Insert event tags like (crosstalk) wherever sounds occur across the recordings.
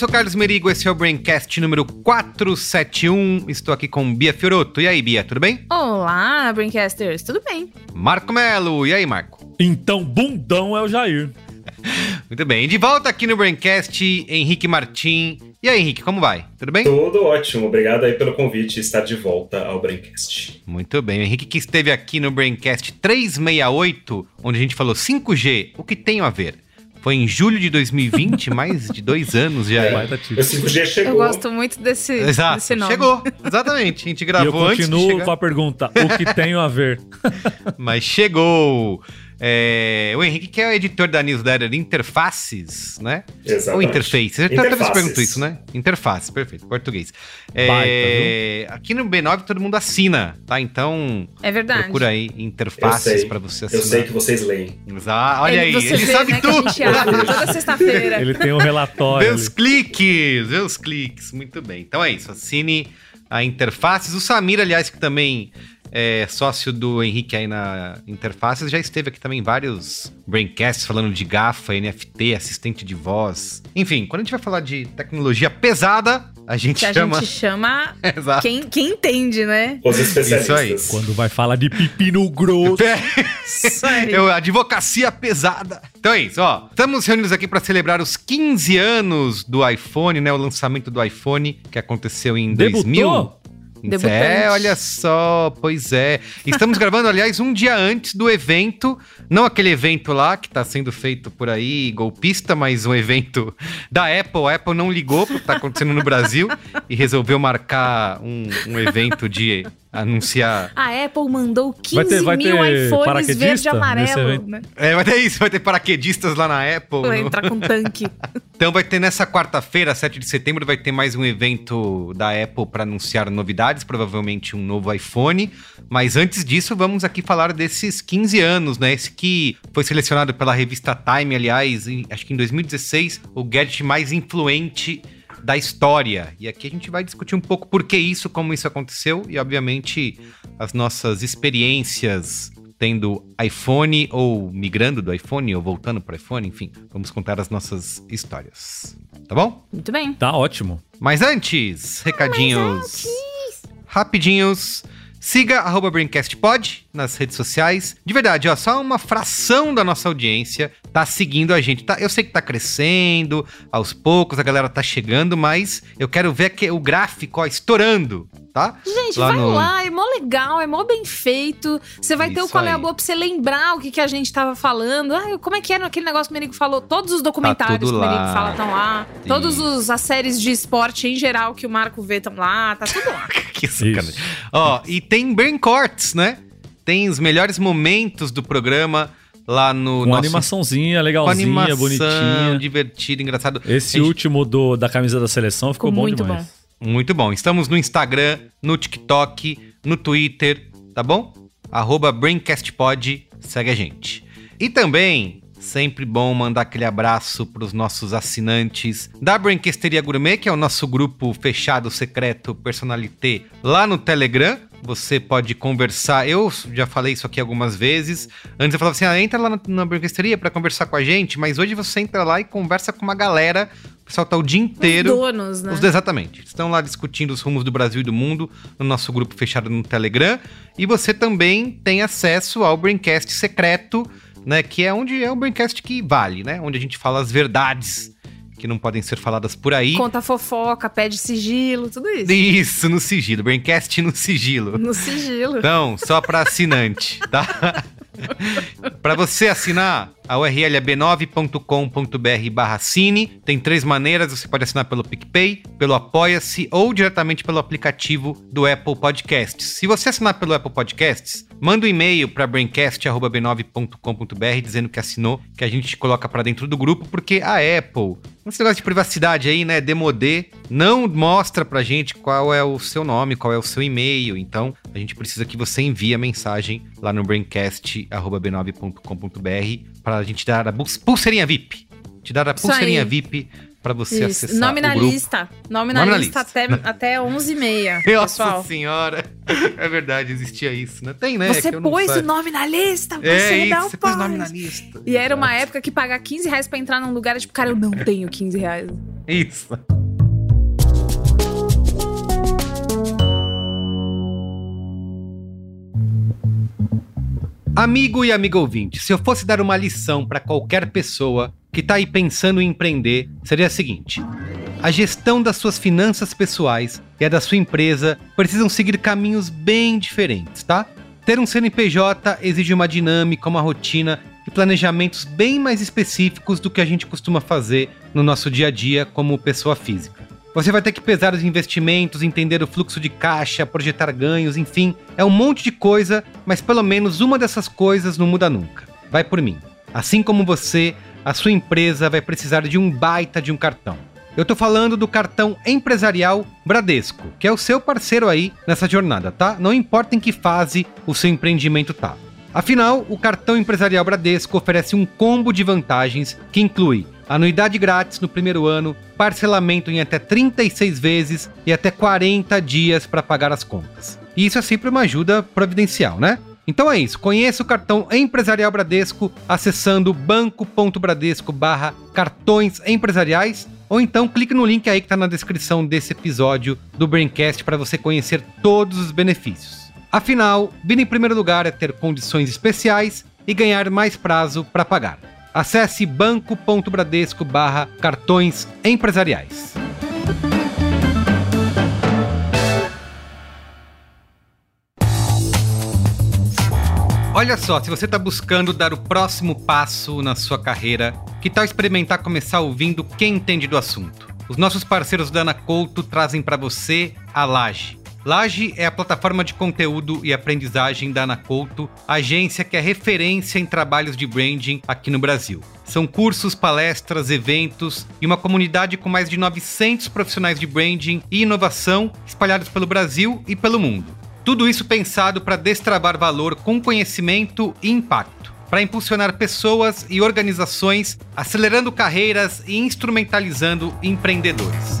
sou Carlos Merigo, esse é o Braincast número 471. Estou aqui com Bia Fioroto. E aí, Bia, tudo bem? Olá, Braincasters, tudo bem? Marco Melo. E aí, Marco? Então, bundão é o Jair. (laughs) Muito bem. De volta aqui no Braincast, Henrique Martim. E aí, Henrique, como vai? Tudo bem? Tudo ótimo. Obrigado aí pelo convite e estar de volta ao Braincast. Muito bem. O Henrique que esteve aqui no Braincast 368, onde a gente falou 5G, o que tem a ver? Foi em julho de 2020, (laughs) mais de dois anos já. É, o título. 5G chegou. Eu gosto muito desse, Exato, desse nome. chegou. Exatamente. A gente E eu gravou antes de continuo chegar. com a pergunta: o que tenho a ver? (laughs) Mas chegou! É, o Henrique, que é o editor da newsletter Interfaces, né? Exatamente. Ou Interface. Eu toda vez Interfaces. pergunto isso, né? Interface, perfeito, português. É, Baita, aqui no B9 todo mundo assina, tá? Então É verdade. procura aí Eu Interfaces pra você Eu assinar. sei que vocês leem. Exa- Olha aí, você ele vê, sabe né, tudo! Que a gente abre toda (laughs) sexta-feira. Ele tem um relatório. Os cliques, os cliques. Muito bem. Então é isso. Assine a Interfaces. O Samir, aliás, que também é sócio do Henrique aí na Interfaces, já esteve aqui também em vários braincasts falando de GAFA, NFT, assistente de voz. Enfim, quando a gente vai falar de tecnologia pesada, a gente Que a chama. gente chama (laughs) Exato. quem, quem entende, né? Os especialistas. Quando vai falar de pepino grosso. (laughs) Isso aí. Eu, advocacia pesada. Então é isso, ó. Estamos reunidos aqui para celebrar os 15 anos do iPhone, né? O lançamento do iPhone que aconteceu em 2000. Debutante. É, olha só, pois é. Estamos (laughs) gravando, aliás, um dia antes do evento, não aquele evento lá que tá sendo feito por aí, golpista, mas um evento da Apple. A Apple não ligou pro que tá acontecendo no Brasil e resolveu marcar um, um evento de anunciar. A Apple mandou 15 Vai ter- vai mil ter iPhones verde e amarelo. Né? É, vai ter isso, vai ter paraquedistas lá na Apple. Vai no- entrar com tanque. (laughs) Então vai ter nessa quarta-feira, 7 de setembro, vai ter mais um evento da Apple para anunciar novidades, provavelmente um novo iPhone. Mas antes disso, vamos aqui falar desses 15 anos, né? Esse que foi selecionado pela revista Time, aliás, em- acho que em 2016, o gadget mais influente da história. E aqui a gente vai discutir um pouco por que isso, como isso aconteceu e, obviamente, as nossas experiências tendo iPhone ou migrando do iPhone ou voltando para o iPhone, enfim, vamos contar as nossas histórias. Tá bom? Muito bem. Tá ótimo. Mas antes, recadinhos rapidinhos. Siga arroba BraincastPod nas redes sociais. De verdade, ó, só uma fração da nossa audiência tá seguindo a gente. Tá, eu sei que tá crescendo, aos poucos a galera tá chegando, mas eu quero ver que, o gráfico ó, estourando, tá? Gente, Lá vai no- lá, é mó legal, é mó bem feito. Você vai ter o Isso qual é a aí. boa pra você lembrar o que, que a gente tava falando. Ah, como é que era aquele negócio que o Merigo falou? Todos os documentários tudo que o Merigo lá. fala estão lá. Sim. Todos os, as séries de esporte em geral que o Marco vê estão lá. Tá tudo lá. (laughs) que sacanagem. Ó, e tem Brain Cortes, né? Tem os melhores momentos do programa lá no Com nosso animaçãozinha legalzinha, animação, bonitinha. divertido, engraçado. Esse Gente, último do, da camisa da seleção ficou, Ficou bom muito demais. Muito bom. Estamos no Instagram, no TikTok, no Twitter, tá bom? Arroba BraincastPod, segue a gente. E também, sempre bom mandar aquele abraço para os nossos assinantes da Braincasteria Gourmet, que é o nosso grupo fechado, secreto, personalité, lá no Telegram. Você pode conversar. Eu já falei isso aqui algumas vezes. Antes eu falava assim: ah, entra lá na, na Braincasteria para conversar com a gente, mas hoje você entra lá e conversa com uma galera. O pessoal tá o dia inteiro. Os donos, né? Os exatamente. Estão lá discutindo os rumos do Brasil e do mundo no nosso grupo fechado no Telegram. E você também tem acesso ao Braincast secreto, né? Que é onde é o Braincast que vale, né? Onde a gente fala as verdades que não podem ser faladas por aí. Conta fofoca, pede sigilo, tudo isso. Isso, no sigilo. Braincast no sigilo. No sigilo. Então, só para assinante, (laughs) tá? Para você assinar, a URL é b9.com.br barra cine. Tem três maneiras, você pode assinar pelo PicPay, pelo Apoia-se ou diretamente pelo aplicativo do Apple Podcasts. Se você assinar pelo Apple Podcasts, manda um e-mail para braincast.b9.com.br dizendo que assinou, que a gente te coloca para dentro do grupo, porque a Apple, esse negócio de privacidade aí, né, demodê, não mostra pra gente qual é o seu nome, qual é o seu e-mail. Então, a gente precisa que você envie a mensagem lá no braincast.b9.com.br para a gente dar a pulseirinha VIP. Te dar a Isso pulseirinha aí. VIP para você Isso. acessar Nome o na grupo. lista. Nome na Nome na lista lista. até, até 11h30, (laughs) Nossa pessoal. senhora. É verdade, existia isso, né? Tem, né? Você não pôs o nome na lista, você É não isso, você pôs nome na lista. E era uma época que pagar 15 reais pra entrar num lugar, é tipo, cara, eu não tenho 15 reais. Isso. Amigo e amigo ouvinte, se eu fosse dar uma lição para qualquer pessoa que tá aí pensando em empreender, seria a seguinte: a gestão das suas finanças pessoais e a da sua empresa precisam seguir caminhos bem diferentes, tá? Ter um CNPJ exige uma dinâmica, uma rotina e planejamentos bem mais específicos do que a gente costuma fazer no nosso dia a dia como pessoa física. Você vai ter que pesar os investimentos, entender o fluxo de caixa, projetar ganhos, enfim, é um monte de coisa, mas pelo menos uma dessas coisas não muda nunca. Vai por mim. Assim como você, a sua empresa vai precisar de um baita de um cartão. Eu tô falando do cartão empresarial Bradesco, que é o seu parceiro aí nessa jornada, tá? Não importa em que fase o seu empreendimento tá. Afinal, o cartão empresarial Bradesco oferece um combo de vantagens que inclui anuidade grátis no primeiro ano, parcelamento em até 36 vezes e até 40 dias para pagar as contas. E isso é sempre uma ajuda providencial, né? Então é isso, conheça o cartão empresarial Bradesco acessando banco.bradesco barra cartões empresariais ou então clique no link aí que está na descrição desse episódio do Braincast para você conhecer todos os benefícios. Afinal, vir em primeiro lugar é ter condições especiais e ganhar mais prazo para pagar. Acesse banco.bradesco barra cartões empresariais. Olha só, se você está buscando dar o próximo passo na sua carreira, que tal experimentar começar ouvindo quem entende do assunto? Os nossos parceiros da Ana Couto trazem para você a Laje. Laje é a plataforma de conteúdo e aprendizagem da Ana Couto, agência que é referência em trabalhos de branding aqui no Brasil. São cursos, palestras, eventos e uma comunidade com mais de 900 profissionais de branding e inovação espalhados pelo Brasil e pelo mundo. Tudo isso pensado para destravar valor com conhecimento e impacto, para impulsionar pessoas e organizações, acelerando carreiras e instrumentalizando empreendedores.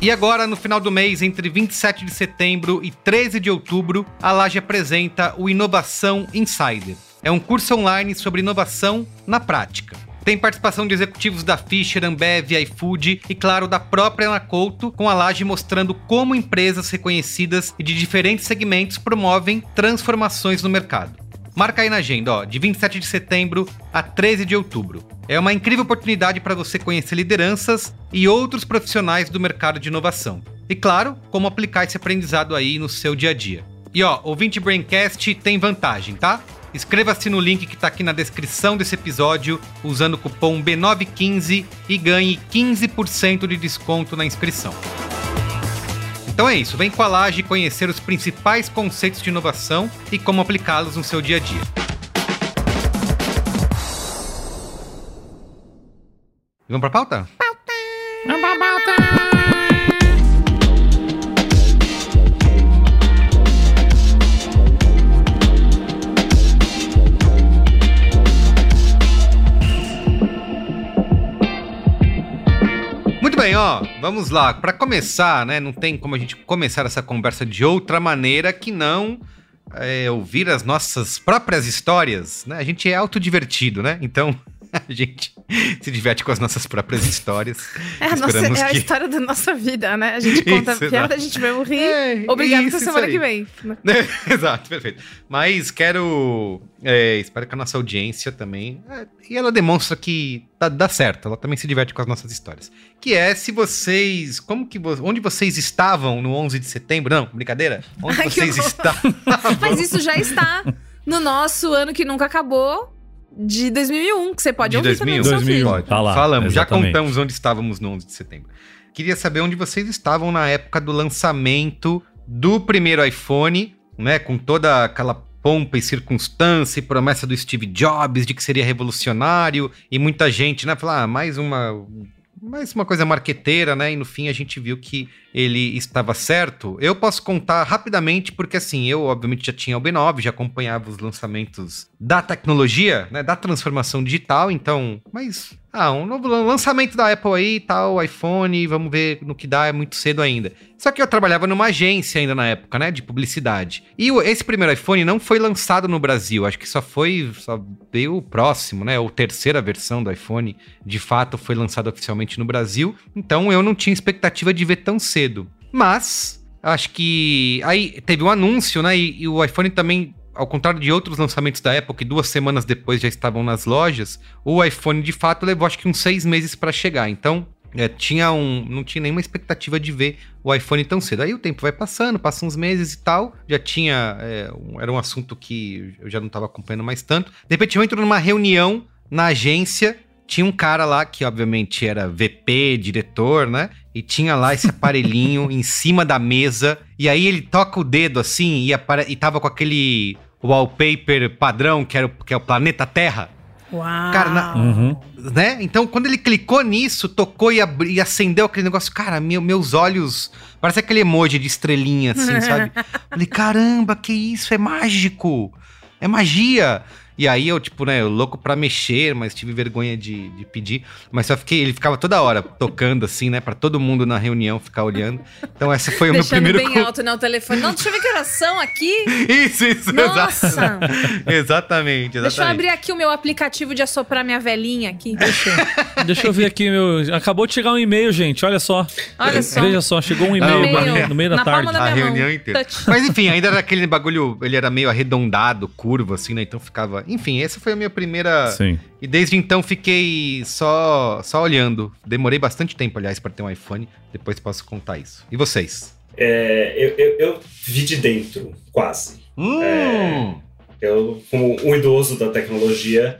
E agora, no final do mês, entre 27 de setembro e 13 de outubro, a Laje apresenta o Inovação Insider. É um curso online sobre inovação na prática. Tem participação de executivos da Fisher, Ambev, iFood e, claro, da própria Ana Couto, com a Laje mostrando como empresas reconhecidas e de diferentes segmentos promovem transformações no mercado. Marca aí na agenda, ó, de 27 de setembro a 13 de outubro. É uma incrível oportunidade para você conhecer lideranças e outros profissionais do mercado de inovação. E claro, como aplicar esse aprendizado aí no seu dia a dia. E ó, ouvinte Braincast tem vantagem, tá? Inscreva-se no link que está aqui na descrição desse episódio usando o cupom B915 e ganhe 15% de desconto na inscrição. Então é isso, vem com a Laje conhecer os principais conceitos de inovação e como aplicá-los no seu dia a dia. Vamos pra pauta? Muito bem, ó, vamos lá. Para começar, né, não tem como a gente começar essa conversa de outra maneira que não é, ouvir as nossas próprias histórias, né? A gente é autodivertido, né? Então a (laughs) gente se diverte com as nossas próprias histórias. É a, nossa, é a que- história da nossa vida, né? A gente conta Isso, piada, a gente mesmo rir. É, Obrigado isso, até semana que vem. (laughs) Exato, perfeito. Mas quero. é, espero que a nossa audiência também. é, e ela demonstra que dá, dá certo, ela também se diverte com as nossas histórias. Que é se vocês. Como que Onde vocês estavam no 11 de setembro? Não, brincadeira? Onde Ai, vocês estavam? Mas isso já está no nosso ano que nunca acabou, de 2001, que você pode De ouvir também no seu 2001. feed. Pode. Tá lá, Falamos, já exatamente. contamos onde estávamos no 11 de setembro. Queria saber onde vocês estavam na época do lançamento do primeiro iPhone, né? Com toda aquela pompa e circunstância e promessa do Steve Jobs de que seria revolucionário e muita gente, né? Falar, ah, mais uma. Mais uma coisa marqueteira, né? E no fim a gente viu que ele estava certo. Eu posso contar rapidamente, porque assim, eu obviamente já tinha o B9, já acompanhava os lançamentos da tecnologia, né? Da transformação digital, então. Mas. Ah, um novo lan- lançamento da Apple aí e tal, iPhone, vamos ver no que dá, é muito cedo ainda. Só que eu trabalhava numa agência ainda na época, né? De publicidade. E esse primeiro iPhone não foi lançado no Brasil, acho que só foi. Só veio o próximo, né? Ou terceira versão do iPhone, de fato, foi lançado oficialmente no Brasil. Então eu não tinha expectativa de ver tão cedo. Mas, acho que. Aí teve um anúncio, né? E, e o iPhone também. Ao contrário de outros lançamentos da Apple, que duas semanas depois já estavam nas lojas, o iPhone de fato levou acho que uns seis meses para chegar. Então, é, tinha um, não tinha nenhuma expectativa de ver o iPhone tão cedo. Aí o tempo vai passando, passam uns meses e tal. Já tinha. é, um- era um assunto que eu já não estava acompanhando mais tanto. De repente eu entro numa reunião na agência. Tinha um cara lá que, obviamente, era VP, diretor, né? E tinha lá esse aparelhinho (laughs) em cima da mesa. E aí ele toca o dedo assim e, e tava com aquele wallpaper padrão, que, era o, que é o planeta Terra. Uau. Cara, na- Uhum. né? Então, quando ele clicou nisso, tocou e, abri- e acendeu aquele negócio, cara, meu- meus olhos. Parece aquele emoji de estrelinha, assim, sabe? (laughs) Falei, caramba, que isso? É mágico! É magia! E aí eu, tipo, né, louco pra mexer, mas tive vergonha de, de pedir. Mas só fiquei, ele ficava toda hora tocando, assim, né, pra todo mundo na reunião ficar olhando. Então, essa foi o meu primeiro. bem alto, né, o telefone. Não, deixa eu ver que oração aqui. (laughs) Isso, isso, Nossa. exato. (laughs) exatamente, Deixa eu exatamente. abrir aqui o meu aplicativo de assoprar minha velhinha aqui. Deixa eu ver aqui, meu. Acabou de chegar um e-mail, gente. Olha só. Olha só. Veja só, chegou um e-mail no, meio- no meio da na tarde. palma da A minha reunião mão. inteira. Touch. Mas enfim, ainda era aquele bagulho, ele era meio arredondado, curvo, assim, né? Então ficava. Enfim, essa foi a minha primeira. Sim. E desde então fiquei só, só olhando. Demorei bastante tempo, aliás, para ter um iPhone. Depois posso contar isso. E vocês? É, eu, eu, eu vi de dentro, quase. Hum! Eu, como um idoso da tecnologia,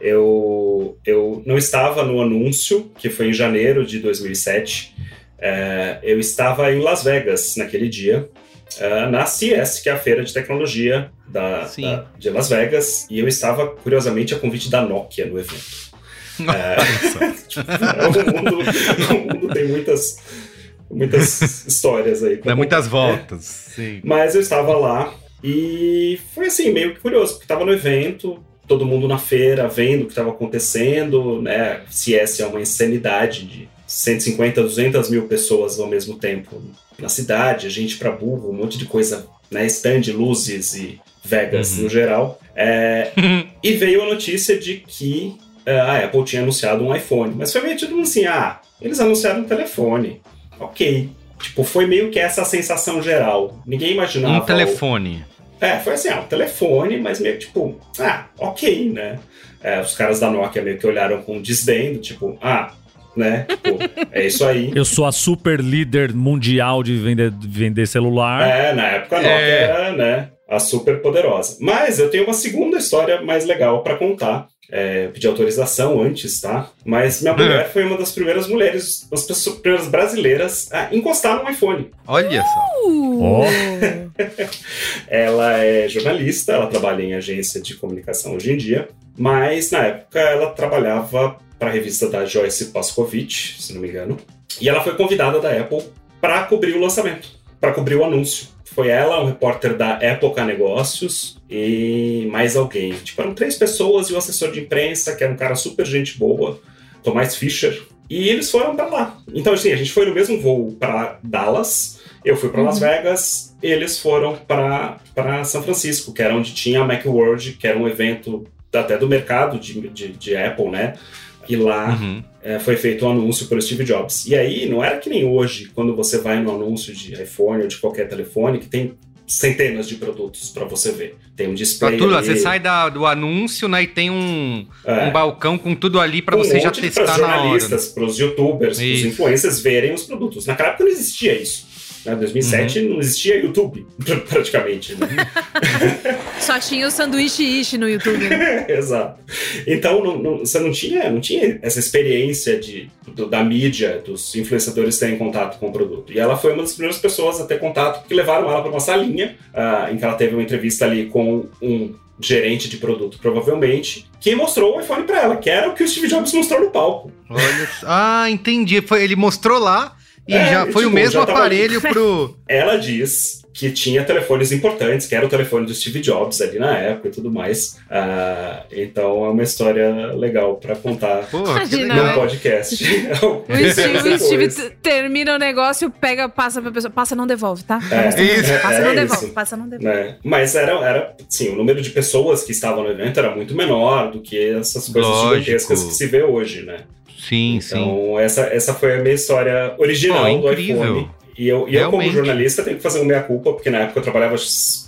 eu, eu não estava no anúncio, que foi em janeiro de 2007. É, eu estava em Las Vegas naquele dia, é, na CES, que é a feira de tecnologia da, da- de Las Vegas, e eu estava, curiosamente, a convite da Nokia no evento. É, (laughs) o, mundo, o mundo tem muitas, muitas histórias aí. Dá muitas voltas. Sim. Mas eu estava lá e foi assim, meio que curioso, porque estava no evento, todo mundo na feira vendo o que estava acontecendo, né? CS é uma insanidade de 150, 200 mil pessoas ao mesmo tempo na cidade, gente para burro, um monte de coisa, né? Stand, luzes e Vegas Uhum. no geral. É, (laughs) e veio a notícia de que é, a Apple tinha anunciado um iPhone, mas foi meio tipo assim, ah, eles anunciaram um telefone, ok. Tipo, foi meio que essa sensação geral. Ninguém imaginava. Um o- telefone. é, foi assim, ah, um telefone, mas meio que tipo, ah, ok, né? É, os caras da Nokia meio que olharam com desdém, tipo, ah, né? Tipo, é isso aí. Eu sou a super líder mundial de vender, de vender celular. É, na época a Nokia É. era, né, a super poderosa. Mas eu tenho uma segunda história mais legal pra contar. É, eu pedi autorização antes, tá? Mas minha mulher foi uma das primeiras mulheres, das pessoas, primeiras brasileiras a encostar no iPhone. Olha só. Uh. Ó. (laughs) Ela é jornalista, ela trabalha em agência de comunicação hoje em dia, mas na época ela trabalhava para a revista da Joyce Pascovitch, se não me engano, e ela foi convidada da Apple para cobrir o lançamento, para cobrir o anúncio. Foi ela, um repórter da Época Negócios e mais alguém. Tipo, eram três pessoas e o assessor de imprensa, que era um cara super gente boa, Tomás Fischer, e eles foram para lá. Então, assim, a gente foi no mesmo voo para Dallas, eu fui para Las Vegas, eles foram para São Francisco, que era onde tinha a Macworld, que era um evento até do mercado de, de, de Apple, né? E lá Uhum. é, foi feito um anúncio pelo Steve Jobs. E aí, não era que nem hoje, quando você vai no anúncio de iPhone ou de qualquer telefone, que tem centenas de produtos para você ver. Tem um display. tudo, ali, você sai da- do anúncio, né? E tem um, é, um balcão com tudo ali pra um você já testar na hora. né? jornalistas, para os youtubers, para os influencers verem os produtos. Naquela época não existia isso. Né? 2007 não existia YouTube, (laughs) praticamente. Né? (laughs) Só tinha o sanduíche ishi no YouTube. Né? (laughs) Exato. Então não, não, você não tinha, não tinha essa experiência de, do, da mídia, dos influenciadores terem contato com o produto. E ela foi uma das primeiras pessoas a ter contato, que levaram ela para uma salinha, uh, em que ela teve uma entrevista ali com um gerente de produto, provavelmente, que mostrou o iPhone para ela, que era o que o Steve Jobs mostrou no palco. Olha, ah, entendi. Foi, ele mostrou lá e É, já foi tipo, o mesmo tava aparelho (laughs) pro. Ela diz que tinha telefones importantes, que era o telefone do Steve Jobs ali na época e tudo mais. Ah, então é uma história legal para contar Porra, no podcast. (laughs) (laughs) O Steve, o Steve termina o negócio, pega, passa pra pessoa. Passa, não devolve, tá? É, Passa, não isso. devolve, Passa, É não isso. devolve. Passa, não devolve. né? Mas era, era, sim, o número de pessoas que estavam no evento era muito menor do que essas coisas Lógico. gigantescas que se vê hoje, né? Sim, sim. Então, essa, essa foi a minha história original Pô, do iPhone. E eu, e eu, como jornalista, tenho que fazer uma meia-culpa, porque na época eu trabalhava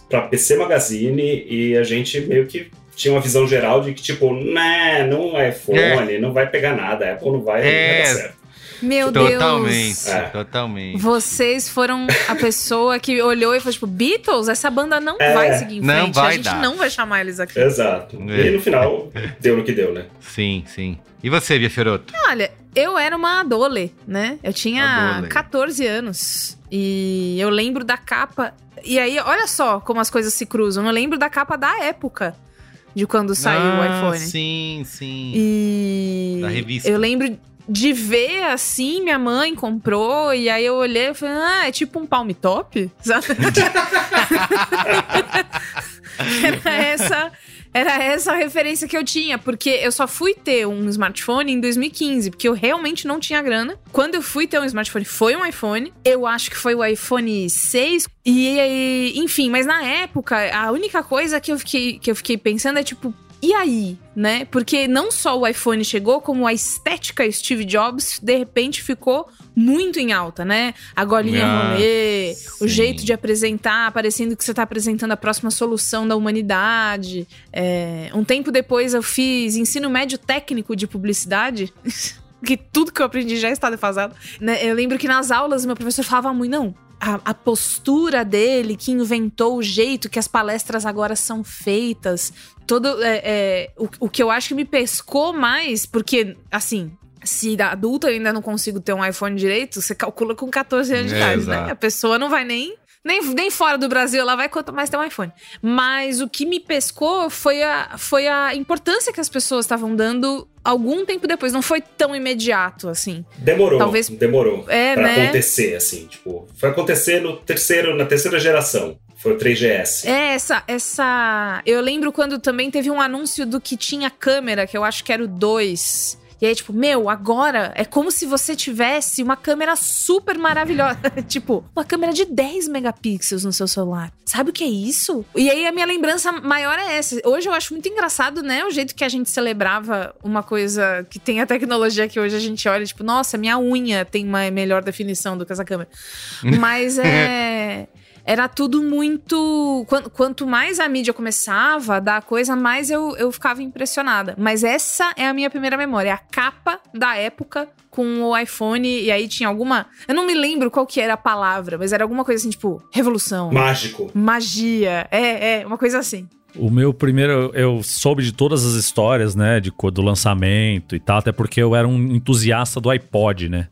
para PC Magazine e a gente meio que tinha uma visão geral de que, tipo, né, não é iPhone, não vai pegar nada, a Apple não vai, É. não vai dar certo. Meu Totalmente. Deus. É. Totalmente. Vocês foram a pessoa que olhou e falou, tipo, Beatles, essa banda não É, vai seguir em não frente. a vai gente dar." não vai chamar eles aqui. Exato. É. E no final, (laughs) deu no que deu, né? Sim, sim. E você, Bia Feroto? Olha, eu era uma adole, né? Eu tinha Adole. 14 anos. E eu lembro da capa. E aí, olha só como as coisas se cruzam. Eu lembro da capa da época de quando saiu o Ah, iPhone. Sim, sim. E Da revista. eu lembro de ver assim, minha mãe comprou, e aí eu olhei e falei, ah, é tipo um palm top? (laughs) Era essa. Era essa a referência que eu tinha, porque eu só fui ter um smartphone em 2015, porque eu realmente não tinha grana. Quando eu fui ter um smartphone, foi um iPhone. Eu acho que foi o iPhone 6. E, enfim, mas na época, a única coisa que eu fiquei, que eu fiquei pensando é tipo, e aí, né? Porque não só o iPhone chegou, como a estética Steve Jobs de repente ficou muito em alta, né? A golinha Ah, rolê, o jeito de apresentar, parecendo que você tá apresentando a próxima solução da humanidade. É, um tempo depois eu fiz ensino médio técnico de publicidade. (laughs) Que tudo que eu aprendi já está defasado. Né? Eu lembro que nas aulas meu professor falava muito, não, a, a postura dele, que inventou o jeito que as palestras agora são feitas. Todo. é, é, o, o que eu acho que me pescou mais, porque, assim. Se da adulta eu ainda não consigo ter um iPhone direito, você calcula com 14 anos de É, idade, né? exato. A pessoa não vai nem, nem, nem fora do Brasil, ela vai quanto mais ter um iPhone. Mas o que me pescou foi a, foi a importância que as pessoas estavam dando algum tempo depois. Não foi tão imediato, assim. Demorou, Talvez- demorou É, pra né? acontecer, assim, tipo, foi acontecer no terceiro, na terceira geração, foi o 3GS. É, essa, essa. Eu lembro quando também teve um anúncio do que tinha câmera, que eu acho que era o 2. E aí, tipo, meu, agora é como se você tivesse uma câmera super maravilhosa. (laughs) tipo, uma câmera de 10 megapixels no seu celular. Sabe o que é isso? E aí a minha lembrança maior é essa. Hoje eu acho muito engraçado, né? O jeito que a gente celebrava uma coisa que tem a tecnologia que hoje a gente olha, tipo, nossa, minha unha tem uma melhor definição do que essa câmera. Mas é. (laughs) Era tudo muito. quan- Quanto mais a mídia começava a dar coisa, mais eu, eu ficava impressionada. Mas essa é a minha primeira memória. é A capa da época com o iPhone. E aí tinha alguma. Eu não me lembro qual que era a palavra, mas era alguma coisa assim, tipo, revolução. Mágico. Magia. É, é, uma coisa assim. O meu primeiro, eu soube de todas as histórias, né, de do lançamento e tal, até porque eu era um entusiasta do iPod, né?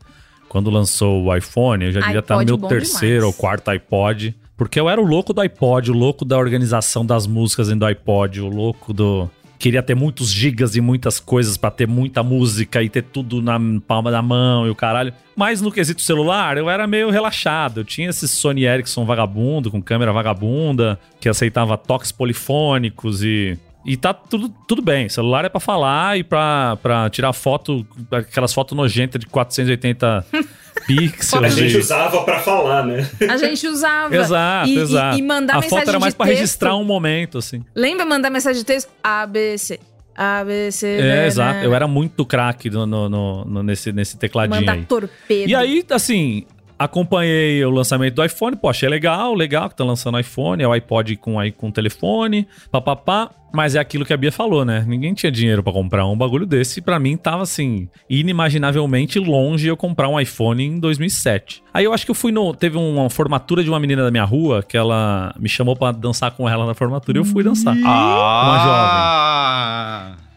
Quando lançou o iPhone, eu já devia estar no iPod meu terceiro demais. ou quarto iPod, porque eu era o louco do iPod, o louco da organização das músicas dentro do iPod, o louco do queria ter muitos gigas e muitas coisas pra ter muita música e ter tudo na palma da mão e o caralho. Mas no quesito celular, eu era meio relaxado. Eu tinha esse Sony Ericsson vagabundo, com câmera vagabunda, que aceitava toques polifônicos e. E tá tudo, tudo bem. Celular é pra falar e pra, pra tirar foto, aquelas fotos nojentas de 480 (laughs) A pixels. gente e- usava pra falar, né? A gente usava. Exato, e, e- exato. E, mandar a mensagem foto era mais texto. registrar um momento, assim. Lembra mandar mensagem de texto? ABC. ABC. É, né, exato. né? Eu era muito craque no, no- no- no- nesse, nesse tecladinho Mandar aí. torpedo. E aí, assim, acompanhei o lançamento do iPhone, pô, achei legal, legal que tá lançando iPhone, é o iPod com aí com telefone, papapá. Mas é aquilo que a Bia falou, né? Ninguém tinha dinheiro pra comprar um bagulho desse. E pra mim tava assim, inimaginavelmente longe eu comprar um iPhone em 2007. Aí eu acho que eu fui no. Teve uma formatura de uma menina da minha rua que ela me chamou pra dançar com ela na formatura e eu fui dançar. Ah!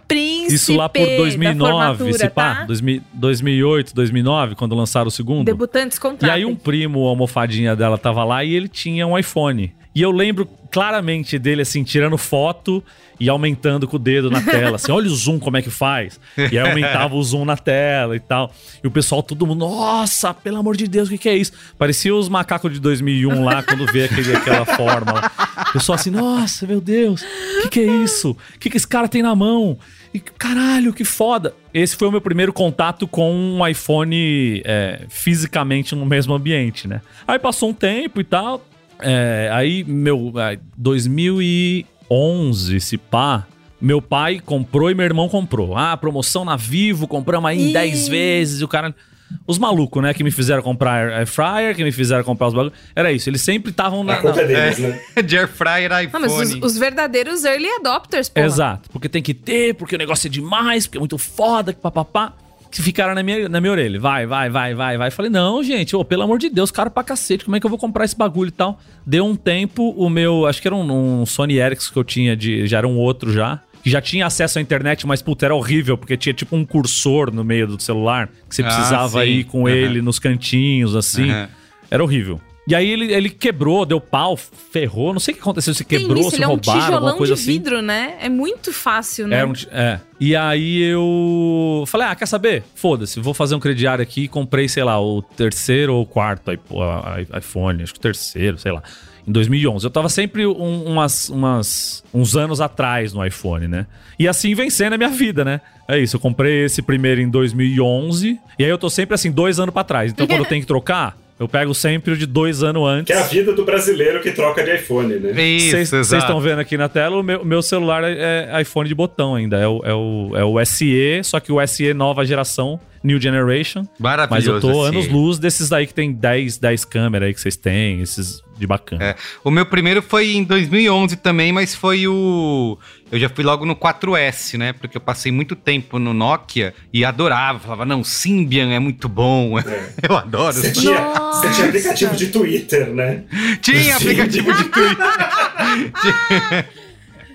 Príncipe Isso lá por da 2009, formatura, se pá, tá? 2000 2008, 2009, quando lançaram o segundo. Debutantes E contratem. aí um primo, a almofadinha dela tava lá e ele tinha um iPhone. E eu lembro claramente dele, assim, tirando foto e aumentando com o dedo na tela. Assim, olha o zoom como é que faz. E aí aumentava o zoom na tela e tal. E o pessoal, todo mundo, nossa, pelo amor de Deus, o que, que é isso? Parecia os macacos de 2001 lá, quando vê aquele, aquela forma lá. O pessoal assim, nossa, meu Deus, o que, que é isso? O que, que esse cara tem na mão? E caralho, que foda. Esse foi o meu primeiro contato com um iPhone é, fisicamente no mesmo ambiente, né? Aí passou um tempo e tal. É, aí, meu. é, 2011, se pá. Meu pai comprou e meu irmão comprou. Ah, promoção na Vivo, compramos aí em Ih. 10 vezes. E o cara. Os malucos, né? Que me fizeram comprar air fryer, que me fizeram comprar os bagulhos. Era isso. Eles sempre estavam na. é deles, né? (laughs) De air fryer, Não, iPhone. mas os, os verdadeiros early adopters, pô. Exato, porque tem que ter, porque o negócio é demais, porque é muito foda, que papapá. Que ficaram na minha, na minha orelha. Vai, vai, vai, vai, vai. Falei, não, gente, ô, pelo amor de Deus, caro pra cacete, como é que eu vou comprar esse bagulho e tal? Deu um tempo, o meu, acho que era um, um Sony Ericsson que eu tinha, de, já era um outro já. Que já tinha acesso à internet, mas puta, era horrível, porque tinha tipo um cursor no meio do celular, que você Ah, precisava sim. ir com Aham. ele nos cantinhos, assim. Aham. Era horrível. E aí ele, ele quebrou, deu pau, ferrou, não sei o que aconteceu, se quebrou, isso, se ele é um roubaram, tijolão coisa de assim. vidro, né? É muito fácil, né? Era um é. E aí eu falei, ah, quer saber? Foda-se, vou fazer um crediário aqui e comprei, sei lá, o terceiro ou quarto iPhone, acho que o terceiro, sei lá, em 2011. Eu tava sempre um- umas, umas, uns anos atrás no iPhone, né? E assim vencendo a minha vida, né? É isso, eu comprei esse primeiro em 2011 e aí eu tô sempre assim, dois anos pra trás. Então quando eu tenho que trocar, eu pego sempre o de dois anos antes. Que é a vida do brasileiro que troca de iPhone, né? Vocês estão vendo aqui na tela, o meu, meu celular é, é iPhone de botão ainda. É o, é, o, é o SE, só que o SE nova geração, New Generation. Mas Maravilhoso. eu tô esse. anos luz desses daí que tem 10, 10 câmeras aí que vocês têm, esses de bacana. É. O meu primeiro foi em 2011 também, mas foi o. Eu já fui logo no 4S, né? Porque eu passei muito tempo no Nokia e adorava. Falava, não, Symbian é muito bom. (laughs) Eu adoro. Você tinha, você tinha aplicativo de Twitter, né? Tinha aplicativo de Twitter. (laughs)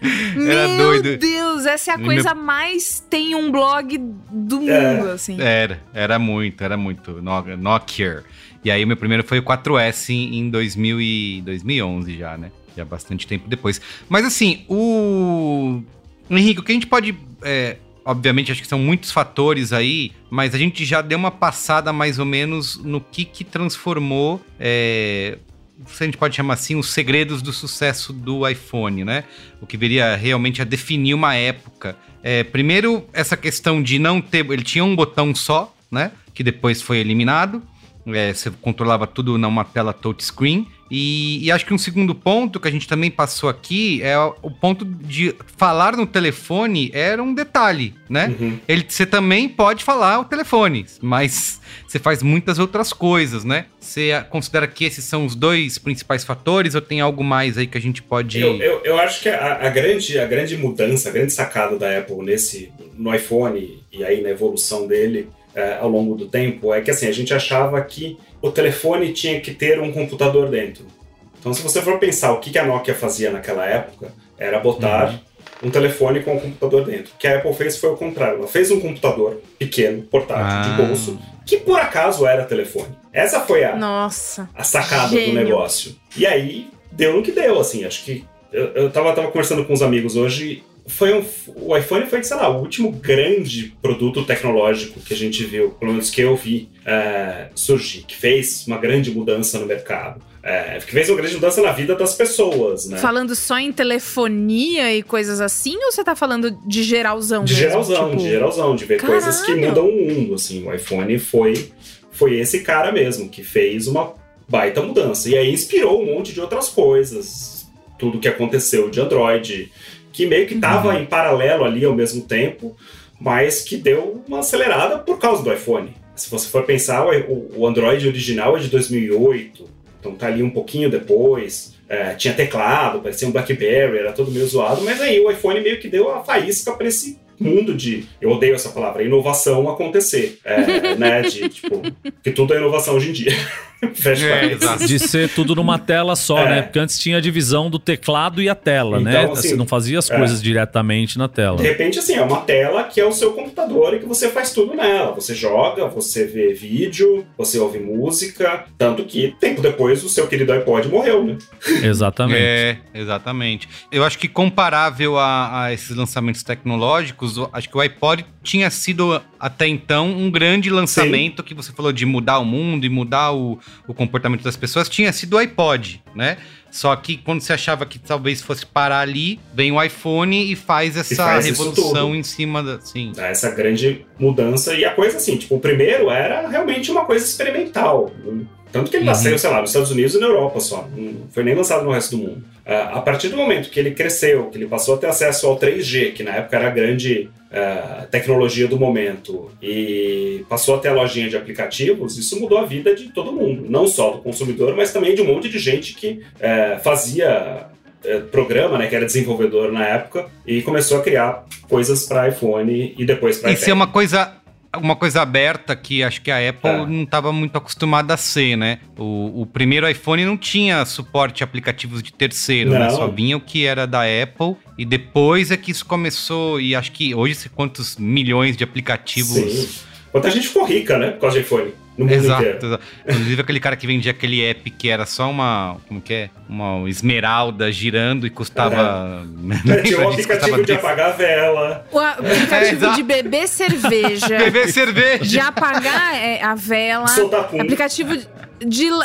(laughs) Era Meu doido. Deus, essa é a Meu- coisa mais tem um blog do mundo, É. assim. Era, era muito, era muito. No- Nokia. E aí, o meu primeiro foi o 4S em, em 2000 e 2011 já, né? Já bastante tempo depois. Mas assim, o. Henrique, o que a gente pode. é, obviamente, acho que são muitos fatores aí, mas a gente já deu uma passada mais ou menos no que que transformou. é, se a gente pode chamar assim, os segredos do sucesso do iPhone, né? O que viria realmente a definir uma época. É, primeiro, essa questão de não ter. Ele tinha um botão só, né? Que depois foi eliminado. É, você controlava tudo numa tela touchscreen. E, e acho que um segundo ponto que a gente também passou aqui é o ponto de falar no telefone era um detalhe, né? Uhum. Ele, você também pode falar o telefone, mas você faz muitas outras coisas, né? Você considera que esses são os dois principais fatores ou tem algo mais aí que a gente pode. Eu, eu, eu acho que a, a grande, a grande mudança, a grande sacada da Apple nesse, no iPhone e aí na evolução dele é, ao longo do tempo é que assim, a gente achava que o telefone tinha que ter um computador dentro. Então, se você for pensar o que a Nokia fazia naquela época, era botar um telefone com um computador dentro. O que a Apple fez foi o contrário. Ela fez um computador pequeno, portátil, Ah. de bolso, que por acaso era telefone. Essa foi a, Nossa. a sacada Gênio. do negócio. E aí, deu no que deu, assim. Acho que. Eu, eu tava, tava conversando com uns amigos hoje. Foi um, o iPhone foi, sei lá, o último grande produto tecnológico que a gente viu, pelo menos que eu vi, é, surgir, que fez uma grande mudança no mercado. É, que fez uma grande mudança na vida das pessoas, né? Falando só em telefonia e coisas assim, ou você tá falando de geralzão De mesmo? geralzão, Tipo, de geralzão, de ver caralho. coisas que mudam o mundo, assim. O iPhone foi, foi esse cara mesmo, que fez uma baita mudança. E aí inspirou um monte de outras coisas. Tudo que aconteceu de Android, que meio que tava em paralelo ali ao mesmo tempo, mas que deu uma acelerada por causa do iPhone. Se você for pensar, o, o Android original é de 2008, então tá ali um pouquinho depois. É, tinha teclado, parecia um BlackBerry, era todo meio zoado, mas aí o iPhone meio que deu a faísca para esse mundo de, eu odeio essa palavra, inovação acontecer, é, né, de, tipo, que tudo é inovação hoje em dia. (laughs) É. De ser tudo numa tela só, é. né? Porque antes tinha a divisão do teclado e a tela, né? então, né? Assim, Você não fazia as coisas é. diretamente na tela. De repente, assim, é uma tela que é o seu computador e que você faz tudo nela. Você joga, você vê vídeo, você ouve música. Tanto que, tempo depois, o seu querido iPod morreu, né? Exatamente. é, exatamente. Eu acho que comparável a, a esses lançamentos tecnológicos, acho que o iPod tinha sido até então um grande lançamento Sim. que você falou de mudar o mundo e mudar o, o comportamento das pessoas, tinha sido o iPod, né? Só que quando você achava que talvez fosse parar ali, vem o iPhone e faz essa e faz revolução em cima da. Sim. Essa grande mudança. E a coisa assim, tipo, o primeiro era realmente uma coisa experimental. Tanto que ele uhum. nasceu, sei lá, nos Estados Unidos e na Europa só. Não foi nem lançado no resto do mundo. Uh, a partir do momento que ele cresceu, que ele passou a ter acesso ao 3G, que na época era a grande uh, tecnologia do momento, e passou a ter a lojinha de aplicativos, isso mudou a vida de todo mundo. Não só do consumidor, mas também de um monte de gente que uh, fazia programa, né, que era desenvolvedor na época, e começou a criar coisas para iPhone e depois para iPad. Isso é uma coisa uma coisa aberta que acho que a Apple é. não estava muito acostumada a ser, né? O, o, primeiro iPhone não tinha suporte a aplicativos de terceiro, né? Só vinha o que era da Apple e depois é que isso começou e acho que hoje quantos milhões de aplicativos... Sim. Quanta gente ficou rica, né? Por causa de iPhone no mundo exato, inteiro. Exato. Inclusive aquele cara que vendia aquele app que era só uma, como que é? Uma esmeralda girando e custava... É. (laughs) Tinha um aplicativo de apagar a vela. O aplicativo é, de beber cerveja. (laughs) beber cerveja. De apagar é, a vela. Soltar pum. Aplicativo de,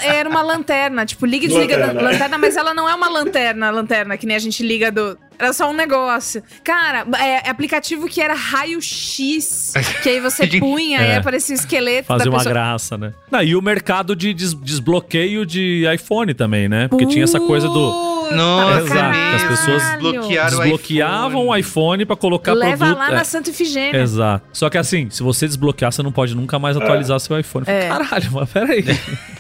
era uma lanterna, tipo, liga e desliga lanterna. da lanterna, mas ela não é uma lanterna, lanterna, que nem a gente liga do. Era só um negócio. Cara, é, é aplicativo que era raio-x, que aí você (laughs) punha é. e aparecia o esqueleto Fazia uma graça, né? Não, e o mercado de des desbloqueio de iPhone também, né? Porque tinha essa coisa do. Nossa, Exato, as pessoas desbloqueavam o iPhone para colocar Leva produto. lá na é. Santa Ifigênia. Exato. Só que assim, se você desbloquear, você não pode nunca mais atualizar é. seu iPhone. É. Caralho, mas peraí.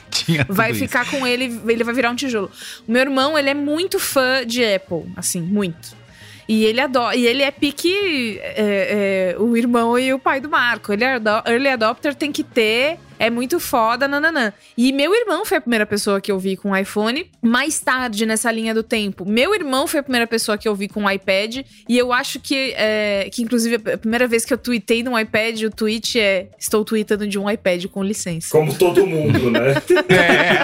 (laughs) vai ficar isso. com ele, ele vai virar um tijolo. O meu irmão, ele é muito fã de Apple, assim, muito. E ele adora. E ele é pique é, é, o irmão e o pai do Marco. Ele é early adopter, tem que ter é muito foda, nananã. E meu irmão foi a primeira pessoa que eu vi com iPhone. Mais tarde, nessa linha do tempo, meu irmão foi a primeira pessoa que eu vi com iPad. E eu acho que, é, que inclusive, a primeira vez que eu tweetei no iPad, o tweet é: Estou tweetando de um iPad, com licença. Como todo mundo, né? (laughs) é.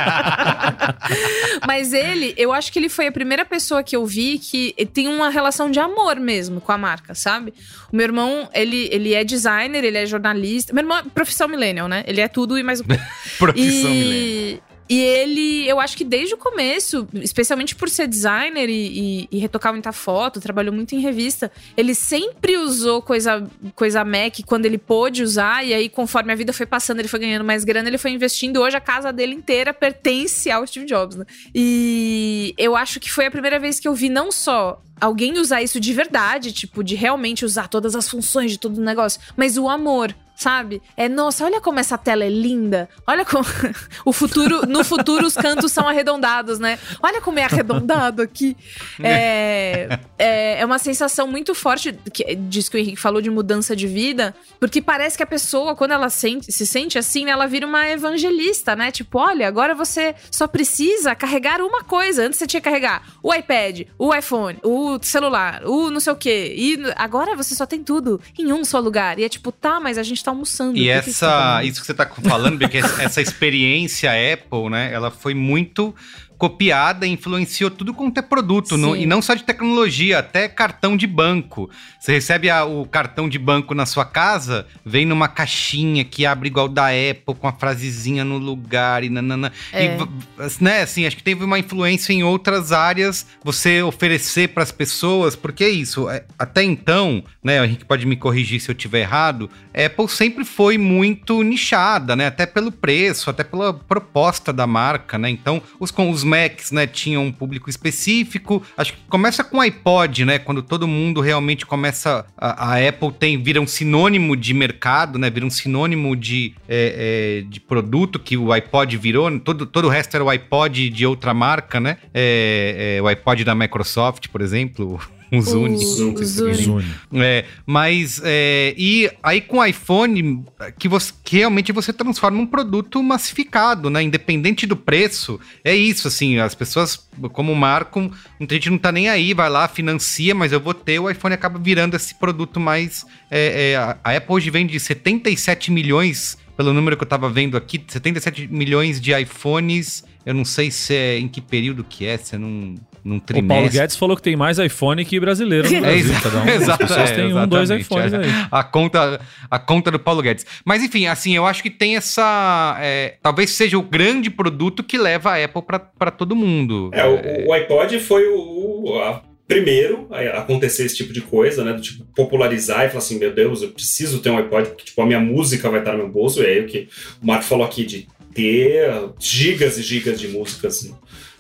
(laughs) Mas ele, eu acho que ele foi a primeira pessoa que eu vi que tem uma relação de amor mesmo com a marca, sabe? O meu irmão, ele, ele é designer, ele é jornalista. Meu irmão é profissão millennial, né? Ele é tudo tudo e mais um (laughs) pouco. Profissão e... E ele, eu acho que desde o começo, especialmente por ser designer e, e, e, retocar muita foto, trabalhou muito em revista, ele sempre usou coisa, coisa Mac quando ele pôde usar, e aí conforme a vida foi passando, ele foi ganhando mais grana, ele foi investindo. Hoje a casa dele inteira pertence ao Steve Jobs, né? E eu acho que foi a primeira vez que eu vi não só alguém usar isso de verdade, tipo, de realmente usar todas as funções de todo o negócio, mas o amor sabe? É, nossa, olha como essa tela é linda. Olha como (laughs) o futuro, no futuro os cantos são arredondados, né? Olha como é arredondado aqui. É, é, é uma sensação muito forte que, disso que o Henrique falou de mudança de vida, porque parece que a pessoa, quando ela sente, se sente assim, ela vira uma evangelista, né? Tipo, olha, agora você só precisa carregar uma coisa. Antes você tinha que carregar o iPad, o iPhone, o celular, o não sei o quê. E agora você só tem tudo em um só lugar. E é tipo, tá, mas a gente tá almoçando. E essa, que tá isso que você tá falando, porque (laughs) essa experiência Apple, né, ela foi muito copiada e influenciou tudo quanto é produto. No, e não só de tecnologia, até cartão de banco. Você recebe a, o cartão de banco na sua casa, vem numa caixinha que abre igual da Apple, com a frasezinha no lugar e nanana. É. E, né, assim, acho que teve uma influência em outras áreas você oferecer para as pessoas, porque é isso. É, até então, né, a gente pode me corrigir se eu tiver errado, Apple sempre foi muito nichada, né? Até pelo preço, até pela proposta da marca, né? Então, os, os Macs, né, tinham um público específico. Acho que começa com o iPod, né? Quando todo mundo realmente começa. A, a Apple tem vira um sinônimo de mercado, né? Vira um sinônimo de, é, é, de produto que o iPod virou. Todo, todo o resto era o iPod de outra marca, né? É, é, o iPod da Microsoft, por exemplo. Um Zune. O- Zune. É, mas é, e aí com o iPhone que, você, que realmente você transforma um produto massificado, né? Independente do preço, é isso assim. As pessoas como marcam, muita gente não tá nem aí, vai lá financia, mas eu vou ter. O iPhone acaba virando esse produto mais. é, é, a a Apple hoje vende 77 milhões pelo número que eu tava vendo aqui, 77 milhões de iPhones. Eu não sei se é em que período que é, se é num, num O trimestre. Paulo Guedes falou que tem mais iPhone que brasileiro no (laughs) É, Brasil. exa- Cada um. As exato, pessoas é, têm um, dois exatamente, iPhones é. aí. A conta, a conta do Paulo Guedes. Mas enfim, assim, eu acho que tem essa. é, talvez seja o grande produto que leva a Apple para todo mundo. É, o, o iPod foi o, o- a- primeiro a acontecer esse tipo de coisa, né? Do tipo, popularizar e falar assim, meu Deus, eu preciso ter um iPod, porque tipo, a minha música vai estar no meu bolso. E aí o que o Marco falou aqui de ter gigas e gigas de músicas no,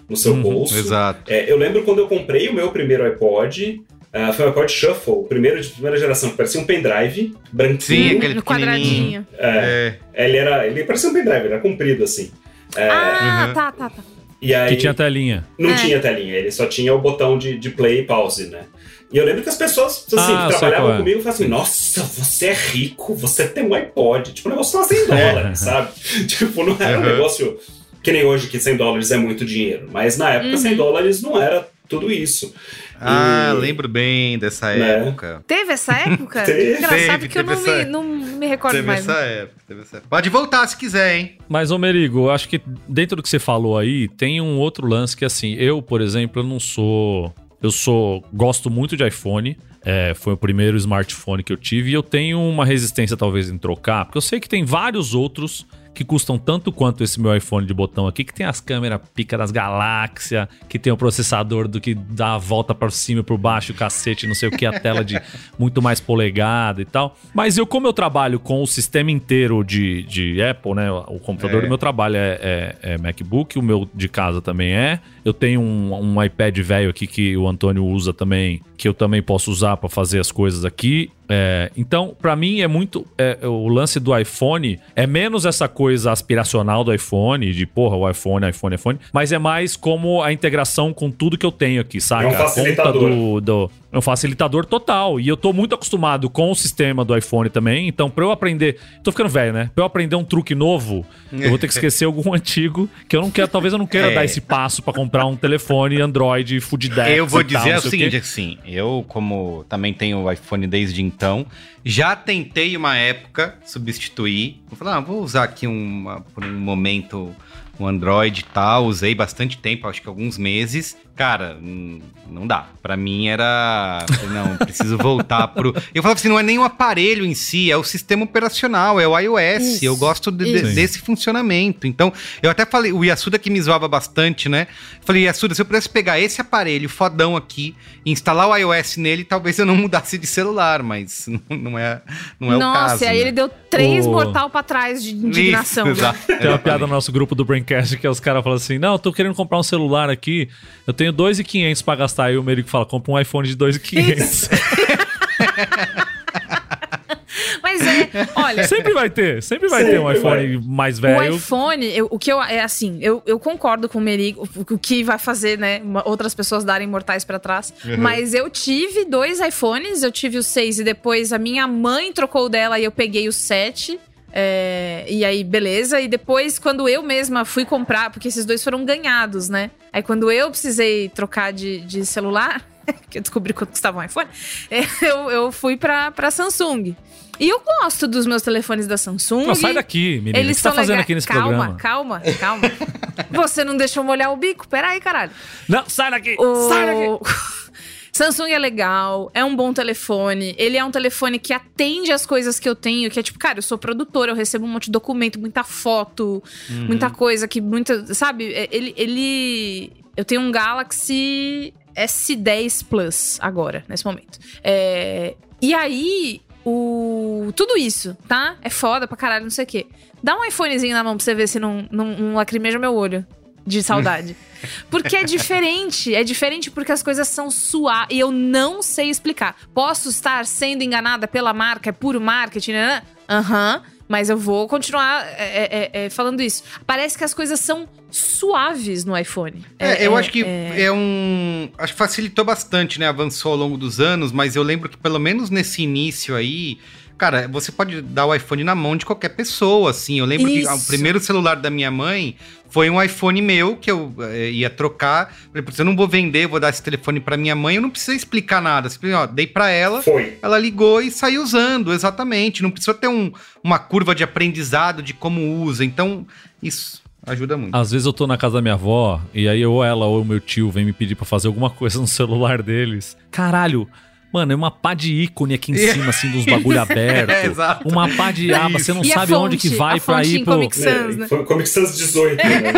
no seu Uhum, bolso. Exato. É, eu lembro quando eu comprei o meu primeiro iPod. ah, foi um iPod Shuffle, o primeiro de primeira geração, que parecia um pendrive, branquinho. Sim, aquele quadradinho. É, É, ele era. Ele parecia um pendrive, era comprido assim. Ah, Uhum. tá, tá, tá. E aí. Que tinha telinha. Não É. tinha telinha, ele só tinha o botão de, de play e pause, né? E eu lembro que as pessoas assim, Ah, que trabalhavam é. comigo falavam assim: Nossa, você é rico, você tem um iPod. Tipo, o negócio tava 100 dólares, (laughs) sabe? Tipo, não era um Uhum. negócio que nem hoje, que 100 dólares é muito dinheiro. Mas na época, Uhum. 100 dólares não era tudo isso. Ah, E- lembro bem dessa Né? época. Teve essa época? (laughs) Teve, Engraçado teve, que eu não, teve me, essa- não me recordo Teve mais. essa época, teve essa época. Pode voltar se quiser, hein? Mas, ô Merigo, eu acho que dentro do que você falou aí, tem um outro lance que, assim, eu, por exemplo, eu não sou. Eu sou. Gosto muito de iPhone. é, foi o primeiro smartphone que eu tive e eu tenho uma resistência, talvez, em trocar, porque eu sei que tem vários outros que custam tanto quanto esse meu iPhone de botão aqui, que tem as câmeras pica das galáxias, que tem o processador do que dá a volta para cima e por baixo, o cacete, não sei o que, a tela de (laughs) muito mais polegada e tal. Mas eu, como eu trabalho com o sistema inteiro de, de Apple, né? O computador É. do meu trabalho é, é- é MacBook, o meu de casa também é. Eu tenho um, um iPad velho aqui que o Antônio usa também, que eu também posso usar para fazer as coisas aqui. É, então, para mim é muito. é, o lance do iPhone é menos essa coisa aspiracional do iPhone, de porra, o iPhone, iPhone, iPhone, mas é mais como a integração com tudo que eu tenho aqui, sabe? É um A conta do, do- é um facilitador total. E eu tô muito acostumado com o sistema do iPhone também. Então, pra eu aprender. Tô ficando velho, né? Pra eu aprender um truque novo, eu vou ter que (laughs) esquecer algum (laughs) antigo que eu não quero. Talvez eu não queira É. dar esse passo pra comprar um telefone Android Full Deck. eu vou tal, dizer não o seguinte, quê. assim, eu como também tenho o iPhone desde então, já tentei uma época substituir, vou falar, ah, vou usar aqui uma, por um momento o Android e tal, usei bastante tempo, acho que alguns meses, cara, hum, não dá. Pra mim era, não, preciso voltar pro... Eu falava assim, não é nem o aparelho em si, é o sistema operacional, é o iOS, Isso, eu gosto de- de- desse funcionamento. Então, eu até falei, o Yasuda que me zoava bastante, né? Falei, Yasuda, se eu pudesse pegar esse aparelho fodão aqui e instalar o iOS nele, talvez eu não mudasse de celular, mas (laughs) não, é, não é o Nossa, caso. e aí né? ele deu três O- mortal pra trás de indignação. Isso, exato. Tem uma piada no nosso grupo do Braincast que os caras falam assim: Não, eu tô querendo comprar um celular aqui, eu tenho 2,500 pra gastar. Aí o Merigo fala: Compra um iPhone de 2,500. (laughs) Mas é, olha, sempre vai ter, sempre vai ter um Sempre iPhone mais o velho. iPhone, eu- o que eu é assim, eu, eu concordo com o Merigo, o, o que vai fazer, né, uma- outras pessoas darem mortais pra trás. Mas eu tive dois iPhones, eu tive o 6 e depois a minha mãe trocou o dela e eu peguei o 7. É, e aí, beleza. E depois, quando eu mesma fui comprar, porque esses dois foram ganhados, né? Aí, quando eu precisei trocar de, de celular, (laughs) que eu descobri quanto custava um iPhone, (laughs) eu, eu fui pra, pra Samsung. E eu gosto dos meus telefones da Samsung. Não, sai daqui, menino. o que você tá fazendo aqui nesse calma, programa? Calma, calma, (laughs) Você não deixou molhar o bico? Peraí, caralho. Não, sai daqui! O... Sai daqui! Samsung é legal, é um bom telefone. Ele é um telefone que atende as coisas que eu tenho, que é tipo, cara, eu sou produtora, eu recebo um monte de documento, muita foto, Uhum. muita coisa que muita, sabe? É, Ele ele eu tenho um Galaxy S10 Plus agora, nesse momento. É, e aí, o tudo isso, tá? É foda pra caralho, não sei o quê. Dá um iPhonezinho na mão pra você ver se não, não, não lacrimeja meu olho. de saudade. (laughs) Porque é diferente. É diferente porque as coisas são suaves. E eu não sei explicar. Posso estar sendo enganada pela marca, é puro marketing, né? Aham. mas eu vou continuar é, é, é, falando isso. Parece que as coisas são suaves no iPhone. É, eu acho que é... um. Acho que facilitou bastante, né? Avançou ao longo dos anos, mas eu lembro que pelo menos nesse início aí. Cara, você pode dar o iPhone na mão de qualquer pessoa, assim. Eu lembro Isso. que o primeiro celular da minha mãe foi um iPhone meu que eu é, ia trocar. Falei, eu não vou vender, vou dar esse telefone para minha mãe, eu não precisa explicar nada. Simplesmente, ó, dei para ela, foi. ela ligou e saiu usando, exatamente. Não precisa ter um, uma curva de aprendizado de como usa. Então, isso ajuda muito. Às vezes eu tô na casa da minha avó e aí ou ela ou meu tio vem me pedir para fazer alguma coisa no celular deles. Caralho, Mano, é uma pá de ícone aqui em (laughs) cima, assim, dos bagulho (laughs) aberto. É, exato. Uma pá de aba, você não e sabe onde que vai pra ir pro. Comic Sans, né? É, Comic Sans 18. Né?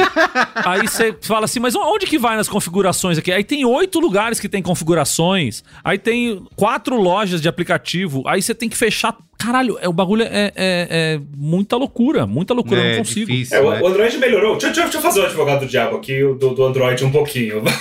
(laughs) Aí você fala assim, mas onde que vai nas configurações aqui? Aí tem oito lugares que tem configurações. Aí tem quatro lojas de aplicativo. Aí você tem que fechar Caralho, é, o bagulho é, é, é muita loucura, muita loucura, é, eu não consigo. Difícil, é, né? o Android melhorou. Deixa, deixa, deixa, eu fazer o advogado do diabo aqui, do, do Android um pouquinho. (laughs)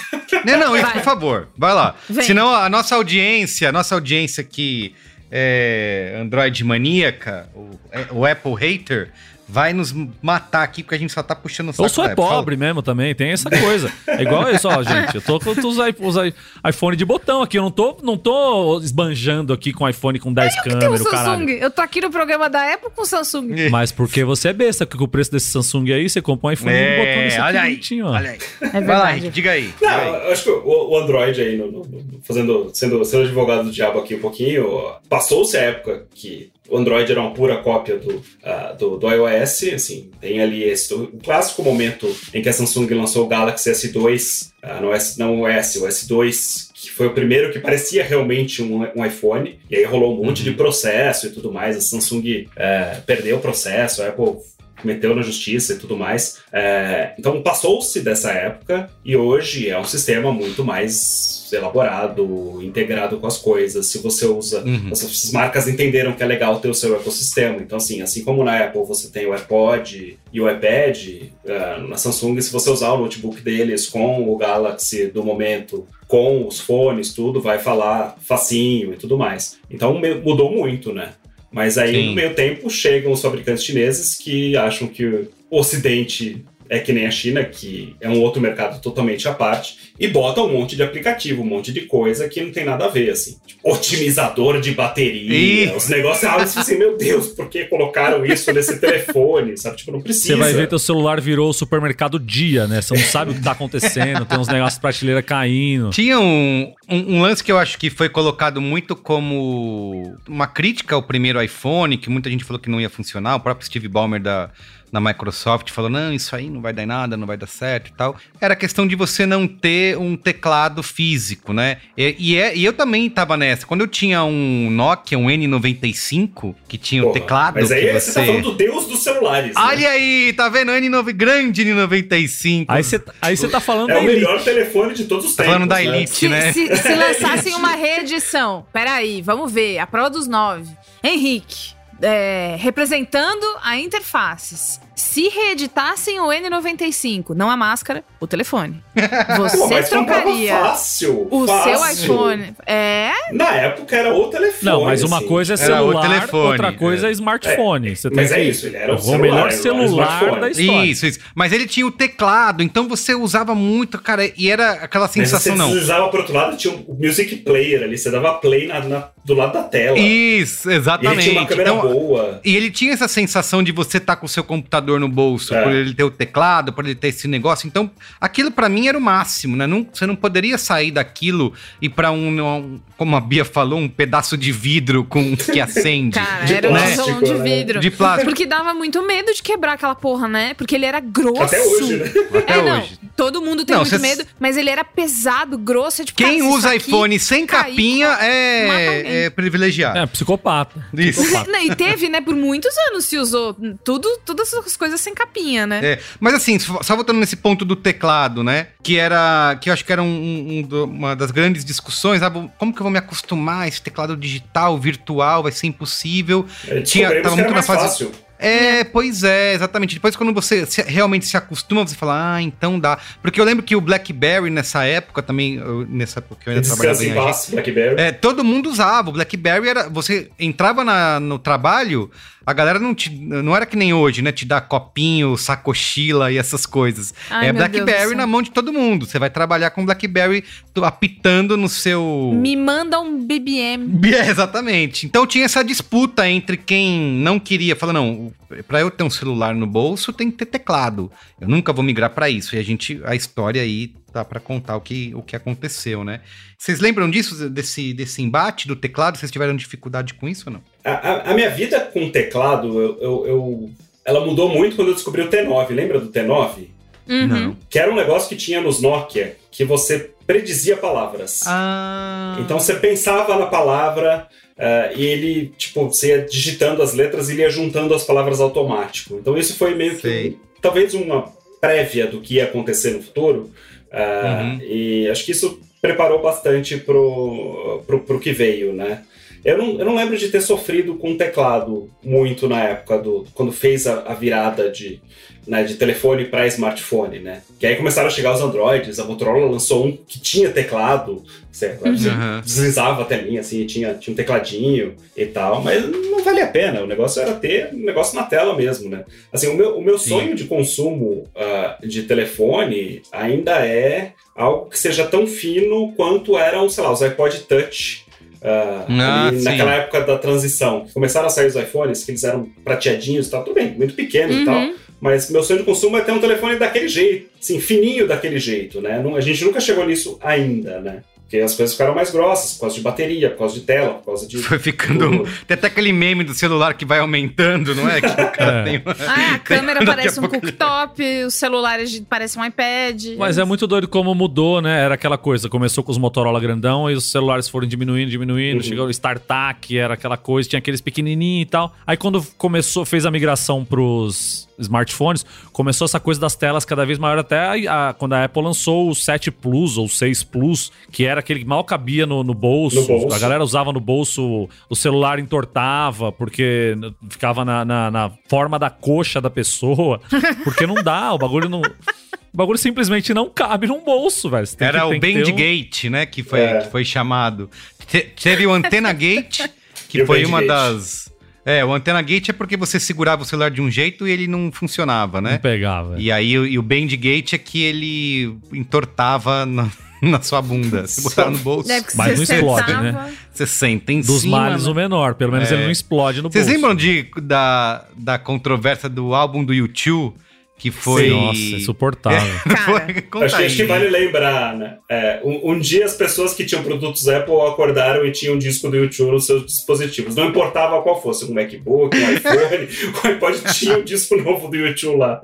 Não, não, isso, por favor, vai lá. Vem. Senão a nossa audiência, a nossa audiência que é Android maníaca, o, é, o Apple hater, vai nos matar aqui porque a gente só tá puxando o saco. Ou só é pobre Fala. mesmo também, tem essa coisa. É igual isso, ó, gente. Eu tô com os, os iPhone de botão aqui, eu não tô, não tô esbanjando aqui com iPhone com 10 é, câmeras, caralho. Eu tô aqui no programa da Apple com o Samsung. Mas porque você é besta, porque com o preço desse Samsung aí, você compra um iPhone é, de botão desse olha aí, ó. Olha aí. É Vai lá, diga aí. Não, aí. acho que o, o Android aí, no, no, fazendo, sendo, sendo advogado do diabo aqui um pouquinho, passou-se a época que o Android era uma pura cópia do, uh, do, do, iOS, assim, tem ali esse, o clássico momento em que a Samsung lançou o Galaxy S2, uh, ah, no S, não o S, o S2, que foi o primeiro que parecia realmente um, um iPhone, e aí rolou um monte uhum. de processo e tudo mais, a Samsung uh, perdeu o processo, a Apple meteu na justiça e tudo mais. É, então passou-se dessa época e hoje é um sistema muito mais elaborado, integrado com as coisas. Se você usa, uhum. as marcas entenderam que é legal ter o seu ecossistema. Então, assim, assim como na Apple você tem o AirPod e o iPad, uh, na Samsung, se você usar o notebook deles com o Galaxy do momento, com os fones, tudo, vai falar facinho e tudo mais. Então mudou muito, né? Mas aí, Sim. no meio tempo, chegam os fabricantes chineses que acham que o Ocidente é que nem a China, que é um outro mercado totalmente à parte, e bota um monte de aplicativo, um monte de coisa que não tem nada a ver, assim. Tipo, otimizador de bateria, e... os negócios, ah, assim, meu Deus, por que colocaram isso nesse telefone, sabe? Tipo, não precisa. Você vai ver teu celular virou o supermercado dia, né? Você não sabe o que tá acontecendo, tem uns negócios de prateleira caindo. Tinha um, um, um, lance que eu acho que foi colocado muito como uma crítica ao primeiro iPhone, que muita gente falou que não ia funcionar, o próprio Steve Ballmer da na Microsoft falou: não, isso aí não vai dar nada, não vai dar certo e tal. Era questão de você não ter um teclado físico, né? E, e, é, e eu também tava nessa. Quando eu tinha um Nokia, um N95, que tinha o um teclado. Mas aí você... você tá falando do deus dos celulares. Né? Olha aí, tá vendo? N9, grande N95. Aí você aí tá falando é da o melhor telefone de todos os tá tempos. falando da né? Elite, né? Se, se (laughs) lançassem uma reedição, peraí, vamos ver. A Pro dos 9. Henrique é, representando a interfaces. Se reeditassem o N95, não a máscara, o telefone. (laughs) Você Pô, trocaria fácil, o fácil. seu iPhone. É. Na época era o telefone. Não, mas uma assim. coisa é celular, outra coisa é, é smartphone. É, mas é isso, ele era o, o melhor celular da história. Isso, isso. Mas ele tinha o teclado, então você usava muito, cara, e era aquela sensação, mas você não. Você usava pro outro lado, tinha o music player ali, você dava play na, na, do lado da tela. Isso, exatamente. E ele tinha uma câmera então, boa. E ele tinha essa sensação de você estar tá com o seu computador no bolso, é. por ele ter o teclado, por ele ter esse negócio. Então, aquilo para mim era o máximo, né? Não, você não poderia sair daquilo e para um, um, como a Bia falou, um pedaço de vidro com que acende. (laughs) Cara, de era plástico, um tijolão de vidro. De plástico. Porque dava muito medo de quebrar aquela porra, né? Porque ele era grosso. Até hoje, né? Até é, hoje. Não, todo mundo tem não, muito medo, mas ele era pesado, grosso. É tipo, Quem usa iPhone sem capinha é, é privilegiado. É, psicopata. Isso. (laughs) Psicopata. e teve, né, por muitos anos se usou tudo, todas as coisas sem capinha, né? É, mas assim, só voltando nesse ponto do teclado, né? Que era, que eu acho que era um, um, uma das grandes discussões, sabe? Como que eu vou me acostumar a esse teclado digital, virtual, vai ser impossível. É, Tinha, tava muito na fase... Fácil. É, pois é, exatamente. Depois, quando você se- realmente se acostuma, você fala, ah, então dá. Porque eu lembro que o Blackberry nessa época também, eu- nessa época que eu ainda trabalhava em agência. Blackberry. É, todo mundo usava. O BlackBerry era. Você entrava na- no trabalho, a galera não te. Não era que nem hoje, né? Te dá copinho, sacochila e essas coisas. Ai, é BlackBerry na mão de todo mundo. Você vai trabalhar com BlackBerry apitando no seu. Me manda um BBM. (laughs) É, exatamente. Então tinha essa disputa entre quem não queria, fala não, pra eu ter um celular no bolso tem que ter teclado. Eu nunca vou migrar pra isso. E a gente, a história aí dá pra contar o que, o que aconteceu, né? Vocês lembram disso desse desse embate do teclado? Vocês tiveram dificuldade com isso ou não? A, a- a minha vida com teclado, eu, eu- eu- ela mudou muito quando eu descobri o T9. Lembra do T9? Uhum. Que era um negócio que tinha nos Nokia, que você predizia palavras. Ah. Então você pensava na palavra eh, e ele, tipo, você ia digitando as letras e ele ia juntando as palavras automático. Então isso foi meio que talvez uma prévia do que ia acontecer no futuro. Eh, Uhum. E acho que isso preparou bastante pro, pro, pro que veio, né? Eu não, eu não lembro de ter sofrido com teclado muito na época do quando fez a, a virada de, né, de telefone para smartphone, né? Que aí começaram a chegar os Androids, a Motorola lançou um que tinha teclado, certo? Uhum. deslizava a telinha assim, tinha, tinha um tecladinho e tal, mas não valia a pena. O negócio era ter um negócio na tela mesmo, né? Assim, o meu, o meu Sim. sonho de consumo ah, de telefone ainda é algo que seja tão fino quanto eram, sei lá, os iPod Touch. Ah, Ah, sim. naquela época da transição, que começaram a sair os iPhones, que eles eram prateadinhos e tal, tudo bem, muito pequenos e tal, Uhum. mas meu sonho de consumo é ter um telefone daquele jeito, assim, fininho daquele jeito, né? Não- a gente nunca chegou nisso ainda, né? Porque as coisas ficaram mais grossas, por causa de bateria, por causa de tela, por causa de. (laughs) Foi ficando. Tem até aquele meme do celular que vai aumentando, não é? Que o (laughs) cara É. tem uma- Ah, a (laughs) câmera parece um ele- cooktop, os celulares parecem um iPad. Mas é muito doido como mudou, né? Era aquela coisa, começou com os Motorola grandão e os celulares foram diminuindo, diminuindo, Uhum. chegou o StarTAC, era aquela coisa, tinha aqueles pequenininhos e tal. Aí quando começou, fez a migração pros smartphones, começou essa coisa das telas cada vez maior até a- a- quando a Apple lançou o 7 Plus ou 6 Plus, que era aquele que mal cabia no, no bolso. No bolso. A galera usava no bolso, o celular entortava, porque ficava na, na- na forma da coxa da pessoa. (laughs) Porque não dá, o bagulho não. O bagulho simplesmente não cabe num bolso, velho. Você tem Era que- o ter um- Bandgate, né? Que foi, É. que foi chamado. Te- teve o Antena Gate, (laughs) que E foi uma Bandgate. das. É, o Antena Gate é porque você segurava o celular de um jeito e ele não funcionava, Não né? pegava. E aí o- e o Bandgate é que ele entortava na, (laughs) na sua bunda. Você botava no bolso, É Mas você não explode, sentava- né? você senta em Dos cima. males né? o menor. Pelo menos É. ele não explode no Vocês bolso. lembram de, da, da controvérsia do álbum do YouTube? Que foi. Nossa, insuportável. (laughs) Cara, Acho que, aí. acho que vale lembrar, né? É, um, um dia as pessoas que tinham produtos Apple acordaram e tinham um disco do YouTube nos seus dispositivos. Não importava qual fosse, um MacBook, um iPhone, (laughs) o iPod tinha um disco novo do YouTube lá.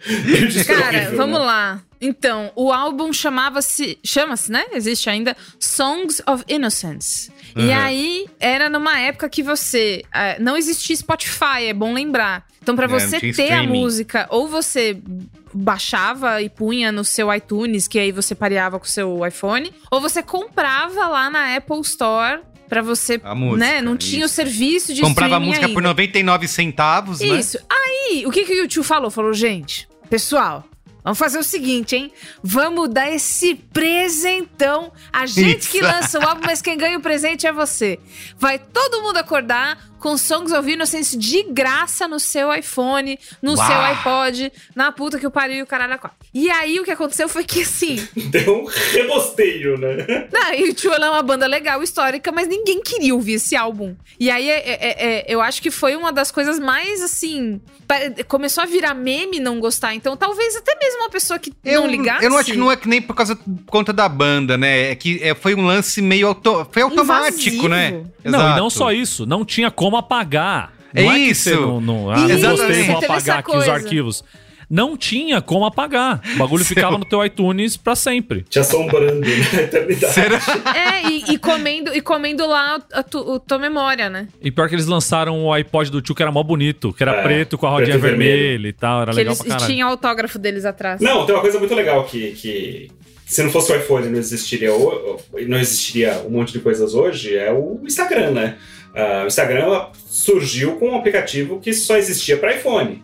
(laughs) E era Cara, horrível, vamos né? lá. Então, o álbum chamava-se. Chama-se, né? Existe ainda Songs of Innocence. E Uhum. aí, era numa época que você. ah, não existia Spotify, é bom lembrar. Então, pra É, você ter a streaming. música, ou você baixava e punha no seu iTunes, que aí você pareava com o seu iPhone, ou você comprava lá na Apple Store. Pra você, A música, né? Não tinha o isso. serviço de Comprava a música ainda. por 99 centavos, né? Isso. Aí, o que, que o YouTube falou? Falou, gente, pessoal, vamos fazer o seguinte, hein? Vamos dar esse presentão. A gente Isso. que lança o álbum, mas quem ganha o presente é você. Vai todo mundo acordar com Songs of Innocence de graça no seu iPhone, no Uau. seu iPod, na puta que o pariu e o caralho a quatro. E aí, o que aconteceu foi que, assim... (laughs) Deu um rebosteio, né? Não, e o Tio é uma banda legal, histórica, mas ninguém queria ouvir esse álbum. E aí, é- é- é- eu acho que foi uma das coisas mais, assim... Começou a virar meme não gostar. Então, talvez até mesmo uma pessoa que Eu não ligasse... Eu não acho que não é que nem por causa por conta da banda, né? É que é, foi um lance meio auto, foi automático, Invasivo. né? Não, e não Exato. só isso. Não tinha como apagar. É não é que isso. você não, não, ah, Isso, não gostei, vou apagar aqui os arquivos. Não tinha como apagar. O bagulho ficava no teu iTunes pra sempre. Te assombrando né? na (laughs) eternidade. Será? É, e, e comendo, e comendo lá a tu, o tua memória, né? E pior que eles lançaram o iPod do tio que era mó bonito, que era É, preto com a rodinha e vermelho. vermelha e tal. Era que legal eles pra caralho. tinham o autógrafo deles atrás. Não, tem uma coisa muito legal que, que se não fosse o iPhone não existiria, não existiria um monte de coisas hoje, é o Instagram, né? Uh, o Instagram surgiu com um aplicativo que só existia para iPhone.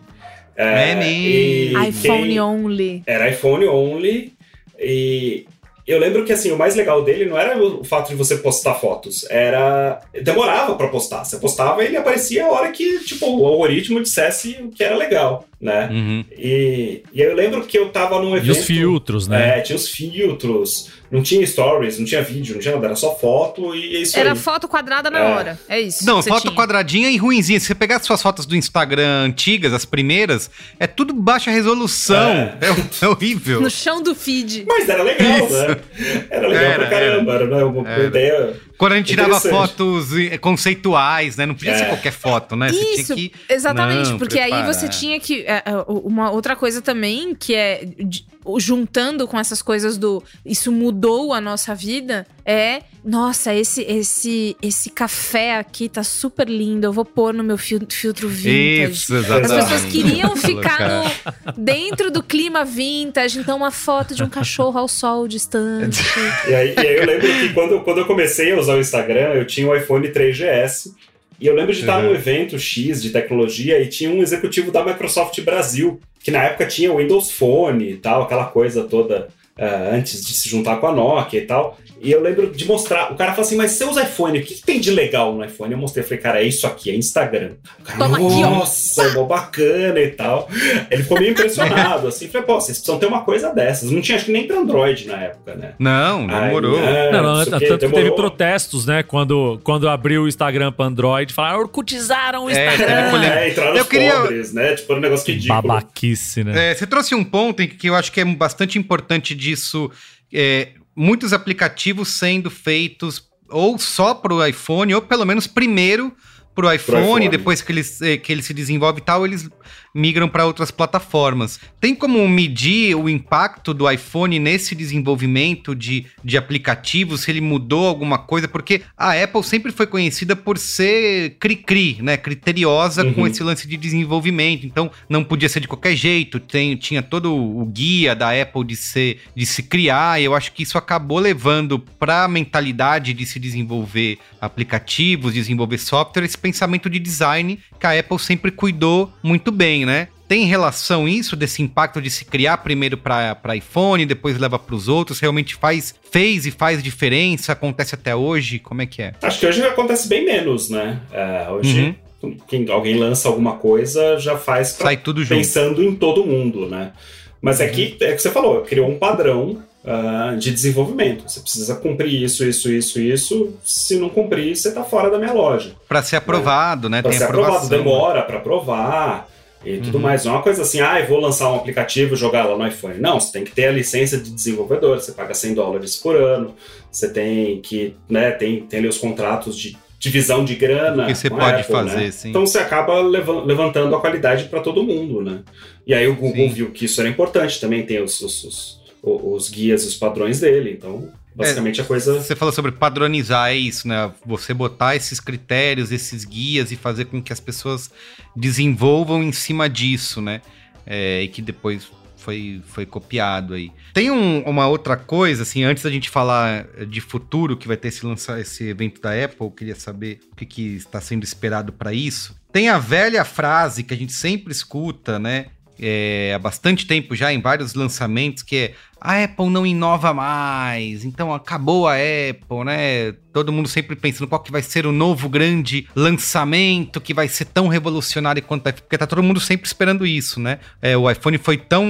É, mesmo. iPhone only. Era iPhone only. E eu lembro que assim, o mais legal dele não era o fato de você postar fotos, era. Demorava pra postar. Você postava e ele aparecia a hora que, tipo, o algoritmo dissesse o que era legal, né? Uhum. E, e eu lembro que eu tava num evento. E os filtros, né? É, tinha os filtros, não tinha stories, não tinha vídeo, não tinha nada, era só foto e é isso Era aí. foto quadrada na É. hora. É isso. Não, foto tinha. quadradinha e ruinzinha. Se você pegar as suas fotos do Instagram antigas, as primeiras, é tudo baixa resolução. É, é horrível. No chão do feed. Mas era legal, Isso. né? Era legal Era, pra caramba, era, né? uma, Era. ideia. Quando a gente tirava fotos eh, conceituais, né? Não podia ser É. qualquer foto, né? Você Isso, tinha que. exatamente, Não, porque aí você tinha que. É, é, uma outra coisa também, que é juntando com essas coisas do. Isso mudou a nossa vida, é. Nossa, esse esse esse café aqui tá super lindo. Eu vou pôr no meu fil- filtro vintage. Isso, As exatamente. pessoas queriam ficar no, dentro do clima vintage, então uma foto de um cachorro ao sol distante. (laughs) E aí, e aí eu lembro que quando, quando eu comecei a usar o Instagram, eu tinha o iPhone 3GS. E eu lembro de estar Uhum. num evento X de tecnologia e tinha um executivo da Microsoft Brasil, que na época tinha o Windows Phone e tal, aquela coisa toda ah, antes de se juntar com a Nokia e tal. E eu lembro de mostrar, o cara falou assim, mas você usa iPhone, o que, que tem de legal no iPhone? Eu mostrei, eu falei, cara, é isso aqui, é Instagram. O cara, Toma aqui, ó. nossa, é mó bacana e tal. Ele ficou meio impressionado, assim, falei, pô, vocês precisam ter uma coisa dessas. Não tinha, acho que nem pra Android na época, né? Não, demorou. Aí, é, Não, não, sei o tanto que teve demorou. protestos, né? Quando, quando abriu o Instagram pra Android, falaram, orcutizaram o É, Instagram. teve polêmica. É, entraram Eu os queria- pobres, né? Tipo, era um negócio ridículo. Babaquice, né? É, você trouxe um ponto em que eu acho que é bastante importante disso. é, muitos aplicativos sendo feitos ou só para o iPhone, ou pelo menos primeiro para o iPhone, iPhone. depois que ele, eh, que ele se desenvolve e tal, eles migram para outras plataformas. Tem como medir o impacto do iPhone nesse desenvolvimento de, de aplicativos, se ele mudou alguma coisa? Porque a Apple sempre foi conhecida por ser cri-cri, né? Criteriosa com Uhum. esse lance de desenvolvimento. Então, não podia ser de qualquer jeito. Tem, tinha todo o guia da Apple de, ser, de se criar. E eu acho que isso acabou levando para a mentalidade de se desenvolver aplicativos, desenvolver software, esse pensamento de design que a Apple sempre cuidou muito bem, né? Tem relação isso desse impacto de se criar primeiro para iPhone, depois leva para os outros? Realmente faz, fez e faz diferença? Acontece até hoje? Como é que é? Acho que hoje acontece bem menos, né? É, hoje, quem, alguém lança alguma coisa, já faz pra- Sai tudo junto. pensando em todo mundo, né? Mas é que, é que você falou, criou um padrão ah, de desenvolvimento. Você precisa cumprir isso, isso, isso, isso. Se não cumprir, você tá fora da minha loja. Para ser aprovado, né? Pra Tem ser aprovado, aprovação. demora pra aprovar e tudo Uhum. mais. Não é uma coisa assim, ah, eu vou lançar um aplicativo e jogar lá no iPhone. Não, você tem que ter a licença de desenvolvedor, você paga 100 dólares por ano, você tem que, né, tem, tem ali os contratos de divisão de grana. que você pode Apple, fazer, né? sim. Então você acaba levan- levantando a qualidade para todo mundo, né? E aí o Google Sim. viu que isso era importante, também tem os, os, os, o- os guias, os padrões dele, então basicamente a coisa... Você falou sobre padronizar, é isso, né? Você botar esses critérios, esses guias e fazer com que as pessoas desenvolvam em cima disso, né? É, e que depois foi, foi copiado aí. Tem um- uma outra coisa, assim, antes da gente falar de futuro, que vai ter esse, lançar, esse evento da Apple, queria saber o que, que está sendo esperado para isso. Tem a velha frase que a gente sempre escuta, né? é, há bastante tempo já em vários lançamentos, que é a Apple não inova mais, então acabou a Apple, né? Todo mundo sempre pensando qual que vai ser o novo grande lançamento que vai ser tão revolucionário quanto a porque tá todo mundo sempre esperando isso, né? É, o iPhone foi tão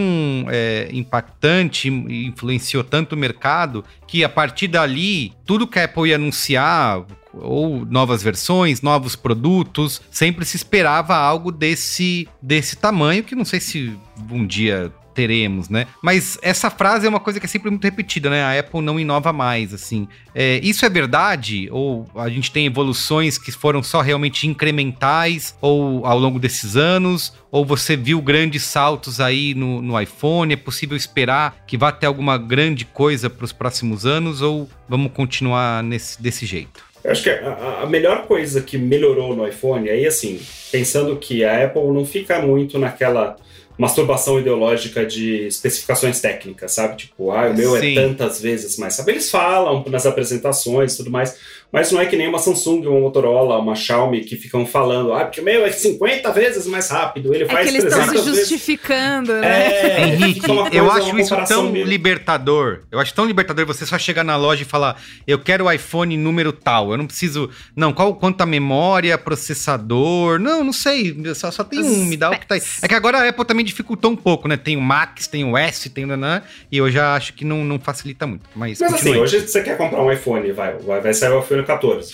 é, impactante e influenciou tanto o mercado que a partir dali, tudo que a Apple ia anunciar, ou novas versões, novos produtos, sempre se esperava algo desse, desse tamanho, que não sei se um dia teremos, né? Mas essa frase é uma coisa que é sempre muito repetida, né? A Apple não inova mais, assim. É, isso é verdade? Ou a gente tem evoluções que foram só realmente incrementais ou ao longo desses anos? Ou você viu grandes saltos aí no, no iPhone? É possível esperar que vá ter alguma grande coisa para os próximos anos? Ou vamos continuar nesse, desse jeito? Eu acho que a, a melhor coisa que melhorou no iPhone, aí assim, pensando que a Apple não fica muito naquela masturbação ideológica de especificações técnicas, sabe? Tipo, ah, o meu Sim. é tantas vezes mais. Sabe? Eles falam nas apresentações e tudo mais. Mas não é que nem uma Samsung, uma Motorola, uma Xiaomi que ficam falando, ah, porque o meu é 50 vezes mais rápido, ele É faz que eles estão 300 se vezes. justificando, né? É, (laughs) Henrique, eu acho isso tão meio- libertador. Eu acho tão libertador você só chegar na loja e falar: eu quero o iPhone número tal. Eu não preciso. Não, qual quanto a memória, processador. Não, não sei. Só, só tem um, me dá o que tá aí. É que agora a Apple também dificultou um pouco, né? Tem o Max, tem o S, tem o Nanã, e eu já acho que não, não facilita muito. Mas, Mas continue. assim, hoje você quer comprar um iPhone, vai, vai, vai sair o iPhone 14.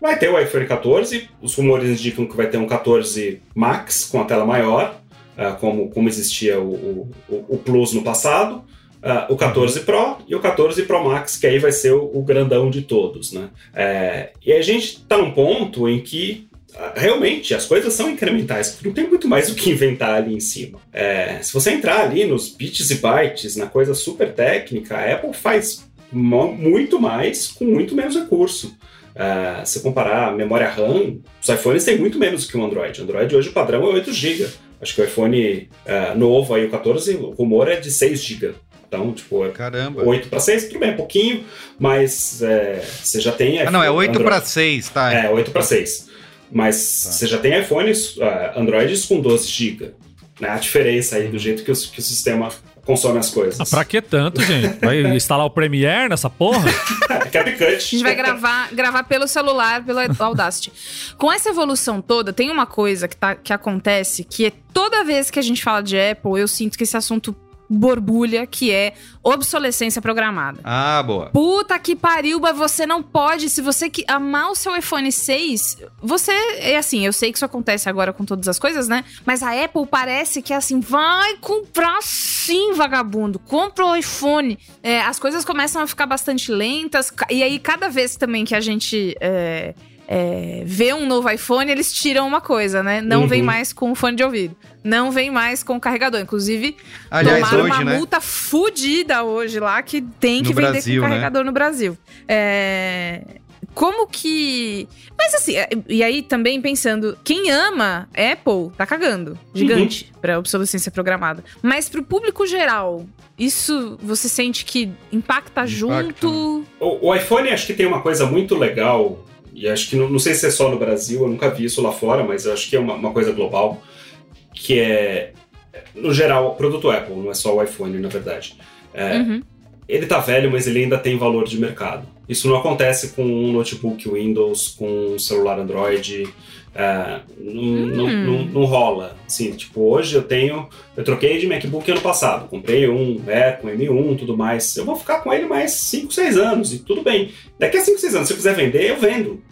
Vai ter o iPhone 14, os rumores indicam que vai ter um 14 Max com a tela maior, ah, como, como existia o, o, o- Plus no passado, ah, o 14 Pro e o 14 Pro Max, que aí vai ser o, o grandão de todos, né? É, e a gente está num ponto em que ah, realmente as coisas são incrementais, porque não tem muito mais o que inventar ali em cima. É, se você entrar ali nos bits e bytes, na coisa super técnica, a Apple faz muito mais com muito menos recurso. É, se comparar a memória RAM, os iPhones têm muito menos que o Android. O Android hoje o padrão é 8 GB. Acho que o iPhone é, novo aí, o 14, o rumor é de 6 GB. Então, tipo, é Caramba. 8 para 6, tudo bem, é pouquinho, mas é, você já tem. Ah, não, é iPhone- 8 Android. para 6, tá? É, 8 para 6. Mas você já tem iPhones, uh, Androids com 12 GB. Né? A diferença aí do jeito que o, que o sistema consome as coisas. Ah, pra que tanto, gente? Vai instalar o Premiere nessa porra? (laughs) é picante. A gente vai gravar, gravar pelo celular, pelo Audacity. Com essa evolução toda, tem uma coisa que, tá, que acontece que é toda vez que a gente fala de Apple, eu sinto que esse assunto borbulha, que é obsolescência programada. Ah, boa. Puta que pariu, mas você não pode. Se você que amar o seu iPhone 6, você. É assim, eu sei que isso acontece agora com todas as coisas, né? Mas a Apple parece que é assim, vai comprar sim, vagabundo. Compra o iPhone. É, as coisas começam a ficar bastante lentas. E aí, cada vez também que a gente. é, é, vê um novo iPhone, eles tiram uma coisa, né? Não Uhum. vem mais com fone de ouvido. Não vem mais com carregador. Inclusive, Aliás, tomaram hoje, uma né? multa fudida hoje lá que tem que No vender Brasil, com né? carregador no Brasil. É, Como que. Mas assim, é, e aí também pensando, quem ama Apple tá cagando. Gigante pra obsolescência programada. Mas pro público geral, isso você sente que impacta, junto? O, o iPhone acho que tem uma coisa muito legal, e acho que não, não sei se é só no Brasil, eu nunca vi isso lá fora, mas eu acho que é uma, uma coisa global, que é, no geral, produto Apple, não é só o iPhone, na verdade. É, Uhum. ele tá velho, mas ele ainda tem valor de mercado. Isso não acontece com um notebook Windows, com um celular Android. é, não, não, Hum. não- não rola. Assim, tipo, hoje eu tenho. Eu troquei de MacBook ano passado. Comprei um Air com M1 tudo mais. Eu vou ficar com ele mais 5, 6 anos e tudo bem. Daqui a 5, 6 anos, se eu quiser vender, eu vendo.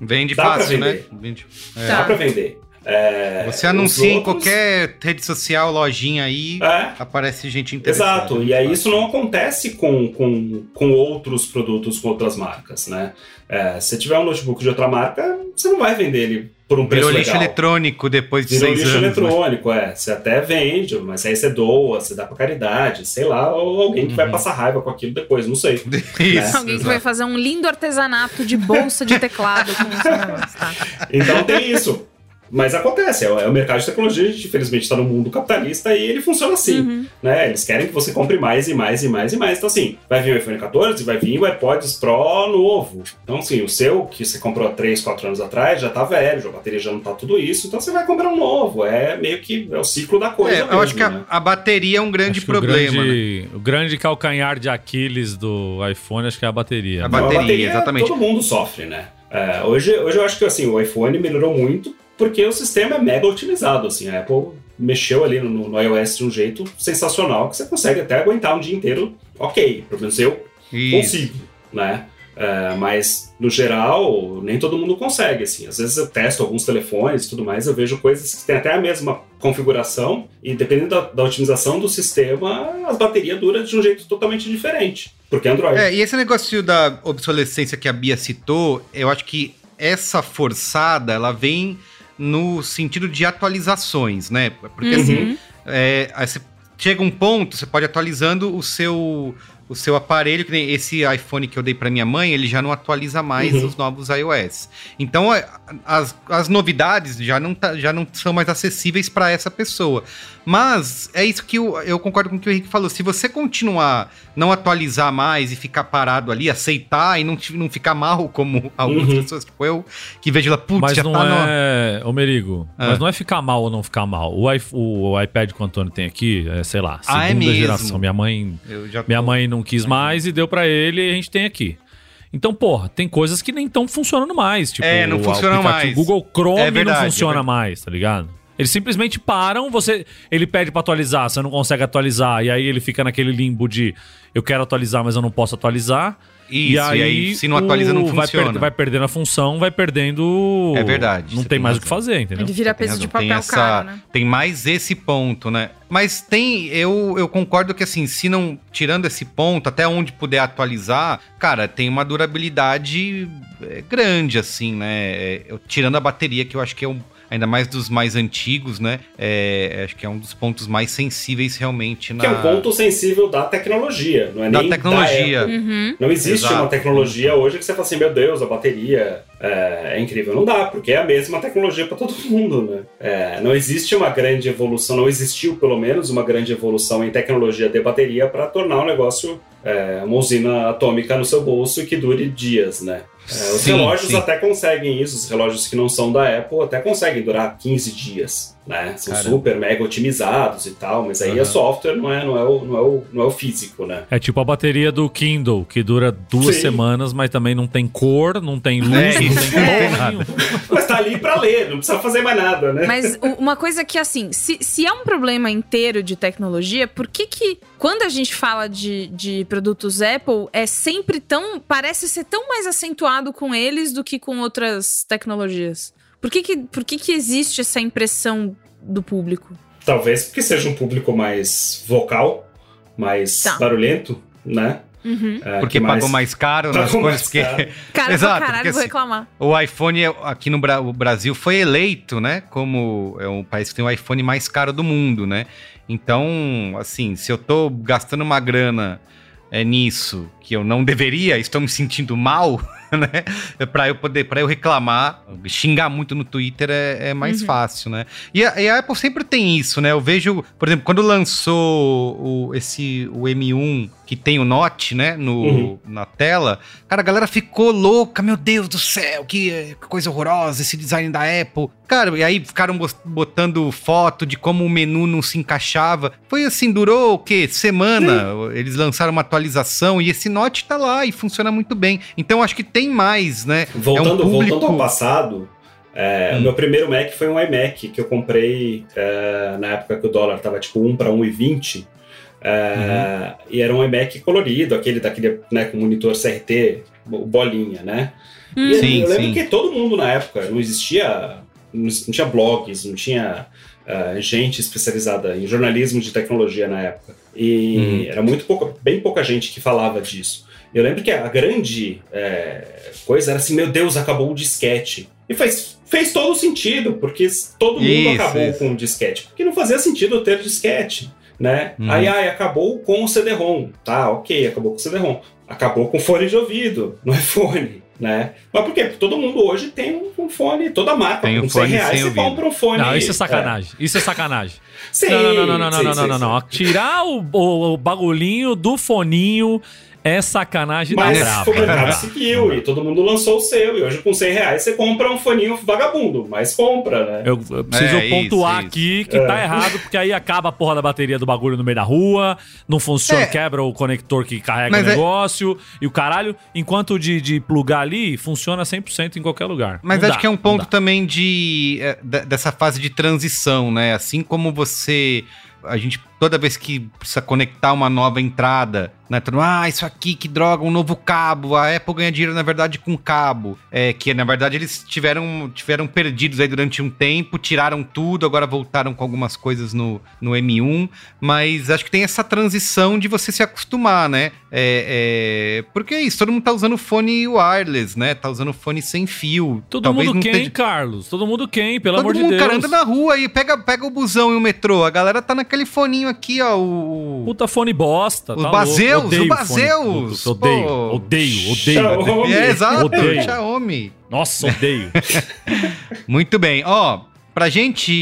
Vende Dá fácil, né? Vende. Tá. Dá pra vender. É, Você os anuncia em outros- qualquer rede social, lojinha aí, É, aparece gente interessada. Exato, e aí isso não acontece com, com, com outros produtos, com outras marcas, né? É, se tiver um notebook de outra marca, você não vai vender ele por um preço Virou lixo legal. eletrônico depois de Virou seis lixo anos. né? eletrônico, é. Você até vende, mas aí você doa, você dá pra caridade, sei lá, ou alguém que vai Uhum. passar raiva com aquilo depois, não sei. (laughs) Isso, Alguém que vai fazer um lindo artesanato de bolsa de teclado com (laughs) negócio, tá? Então tem isso. Mas acontece, é o é o mercado de tecnologia, a gente infelizmente está no mundo capitalista e ele funciona assim. Uhum. né? Eles querem que você compre mais e mais e mais e mais. Então, assim, vai vir o iPhone 14, vai vir o AirPods Pro novo. Então, assim, o seu, que você comprou há 3, 4 anos atrás, já tá velho, já a bateria já não tá tudo isso. Então, você vai comprar um novo. É meio que é o ciclo da coisa. É, eu mesmo, acho que a, né? a bateria é um grande Acho problema. O né? grande, o grande calcanhar de Aquiles do iPhone, acho que é a bateria. A né? ba- Então, bateria, exatamente. Todo mundo sofre, né? É, hoje, hoje eu acho que assim, o iPhone melhorou muito porque o sistema é mega otimizado. Assim, a Apple mexeu ali no, no iOS de um jeito sensacional que você consegue até aguentar um dia inteiro, ok. Pelo menos eu Isso. consigo, né? É, mas, no geral, nem todo mundo consegue, assim. Às vezes eu testo alguns telefones e tudo mais, eu vejo coisas que têm até a mesma configuração e, dependendo da, da otimização do sistema, as baterias duram de um jeito totalmente diferente. Porque é Android. É, e esse negócio da obsolescência que a Bia citou, eu acho que essa forçada, ela vem no sentido de atualizações, né? Porque assim, Uhum. é, aí você chega um ponto, você pode ir atualizando o seu o seu aparelho, que nem esse iPhone que eu dei para minha mãe, ele já não atualiza mais Uhum. os novos iOS. Então a- as, as novidades já não, tá- já não são mais acessíveis para essa pessoa. Mas é isso que eu, eu concordo com o que o Henrique falou. Se você continuar não atualizar mais e ficar parado ali, aceitar e não, não ficar mal, como algumas Uhum. pessoas, tipo eu, que vejo lá, putz, Mas já não tá no. é. Ô, Merigo, Ah. mas não é ficar mal ou não ficar mal. O, i- o iPad que o Antônio tem aqui, é, sei lá, segunda Ah, é mesmo? geração. Minha mãe, Eu já tô- minha mãe não quis mais e deu pra ele e a gente tem aqui. Então, porra, tem coisas que nem estão funcionando mais. Tipo, É, não o funcionam mais. Google Chrome É verdade, não é funciona verdade. mais, tá ligado? Eles simplesmente param, você, ele pede pra atualizar, você não consegue atualizar, e aí ele fica naquele limbo de eu quero atualizar, mas eu não posso atualizar. Isso, e aí, se não atualiza, não vai, funciona. per- vai perdendo a função, vai perdendo. É verdade, Não tem tem mais o que razão. fazer, entendeu? Ele vira peso de razão, tem papel essa- caro, né? Tem mais esse ponto, né? Mas tem, eu, eu concordo que assim, se não, tirando esse ponto, até onde puder atualizar, cara, tem uma durabilidade é, grande, assim, né? É, eu- tirando a bateria, que eu acho que é um, ainda mais dos mais antigos, né? É, acho que é um dos pontos mais sensíveis realmente na... Que é um ponto sensível da tecnologia, não é da nem tecnologia. da. Uhum. Não existe Exato. uma tecnologia hoje que você fala assim, meu Deus, a bateria é, é incrível. Não dá, porque é a mesma tecnologia para todo mundo, né? É, não existe uma grande evolução, não existiu pelo menos uma grande evolução em tecnologia de bateria para tornar o negócio é, uma usina atômica no seu bolso e que dure dias, né? É, os Sim, relógios sim. até conseguem isso, os relógios que não são da Apple até conseguem durar 15 dias, né? São Caramba. super mega otimizados e tal, mas aí é Aham. software, não é, não, é o, não, é o, não é o físico, né? É tipo a bateria do Kindle, que dura duas Sim. semanas, mas também não tem cor, não tem luz, É, não tem (laughs) É. nenhuma. (laughs) Mas tá ali pra ler, não precisa fazer mais nada, né? Mas uma coisa que, assim, se, se é um problema inteiro de tecnologia, por que que quando a gente fala de, de produtos Apple, é sempre tão. parece ser tão mais acentuado com eles do que com outras tecnologias? Por que que, por que, que existe essa impressão do público? Talvez porque seja um público mais vocal, mais Tá. barulhento, né? Uhum. É, Porque que pagou mais caro nas Pagou coisas, mais porque caro. (laughs) Cara, Exato, pra caralho, porque vou assim, reclamar. o iPhone é- aqui no Bra- o Brasil foi eleito, né, como é um país que tem o iPhone mais caro do mundo, né? Então, assim, se eu tô gastando uma grana é, nisso que eu não deveria, estou me sentindo mal, (laughs) né? Para eu poder, para eu reclamar, xingar muito no Twitter é, é mais Uhum. fácil, né? E a, e a Apple sempre tem isso, né? Eu vejo, por exemplo, quando lançou o, esse o M1 que tem o Note, né, no, Uhum. na tela, cara, a galera ficou louca, meu Deus do céu, que, que coisa horrorosa esse design da Apple. Cara, e aí ficaram botando foto de como o menu não se encaixava. Foi assim, durou o quê? Semana. Eles lançaram uma atualização e esse Note tá lá e funciona muito bem. Então acho que tem mais, né? Voltando, é um público... voltando ao passado, é, Hum. o meu primeiro Mac foi um iMac que eu comprei é, na época que o dólar tava tipo 1 para 1,20. É, E era um iMac colorido, aquele daquele né, com monitor CRT, bo- bolinha, né? Hum. E Sim, eu lembro sim. que todo mundo na época não existia, não tinha blogs, não tinha ah, gente especializada em jornalismo de tecnologia na época. E Uhum. era muito pouca, bem pouca gente que falava disso. Eu lembro que a grande é, coisa era assim, meu Deus, acabou o disquete. E faz, fez todo sentido, porque todo mundo Isso, acabou isso. com o disquete. Porque não fazia sentido ter disquete, né? Uhum. Aí, ai, acabou com o CD-ROM. Tá, ok, acabou com o CD-ROM. Acabou com fone de ouvido, no (laughs) iPhone, né? Mas por quê? Porque todo mundo hoje tem um, um fone, toda marca. Tem um com 100 fone reais sem você ouvido. compra um fone. Não, isso é sacanagem. Isso é sacanagem. Sim, não, não, não, não, não, sim, não, sim, não, não. Tirar o, o, o bagulhinho do foninho é sacanagem da Mas brava. o mercado seguiu e todo mundo lançou o seu. E hoje com 100 reais você compra um foninho vagabundo, mas compra, né? Eu, eu preciso É, pontuar isso, aqui que É. tá errado, porque aí acaba a porra da bateria do bagulho no meio da rua, não funciona, É. quebra o conector que carrega Mas o é- negócio e o caralho. Enquanto de, de plugar ali, funciona 100% em qualquer lugar. Mas Não acho dá, que é um ponto também de é, da- dessa fase de transição, né? Assim como você a gente toda vez que precisa conectar uma nova entrada, né? Todo, ah, isso aqui, que droga, um novo cabo. A Apple ganha dinheiro, na verdade, com cabo. É, que, na verdade, eles tiveram, tiveram perdidos aí durante um tempo, tiraram tudo, agora voltaram com algumas coisas no, no M1. Mas acho que tem essa transição de você se acostumar, né? É, é, porque é isso, todo mundo tá usando fone wireless, né? Tá usando fone sem fio. Todo Talvez mundo quem, esteja- Carlos? Todo mundo quem, pelo Todo amor de mundo, Deus. cara, anda na rua e pega, pega o busão e o metrô. A galera tá naquele foninho fonezinho aqui, ó. O. Puta fone bosta. Os tá Baseus, louco. Odeio o Baseus, fone- Odeio, odeio, odeio. Xiaomi. É, exato, Odeio. Xiaomi. Nossa, odeio. (laughs) Muito bem. Ó, pra gente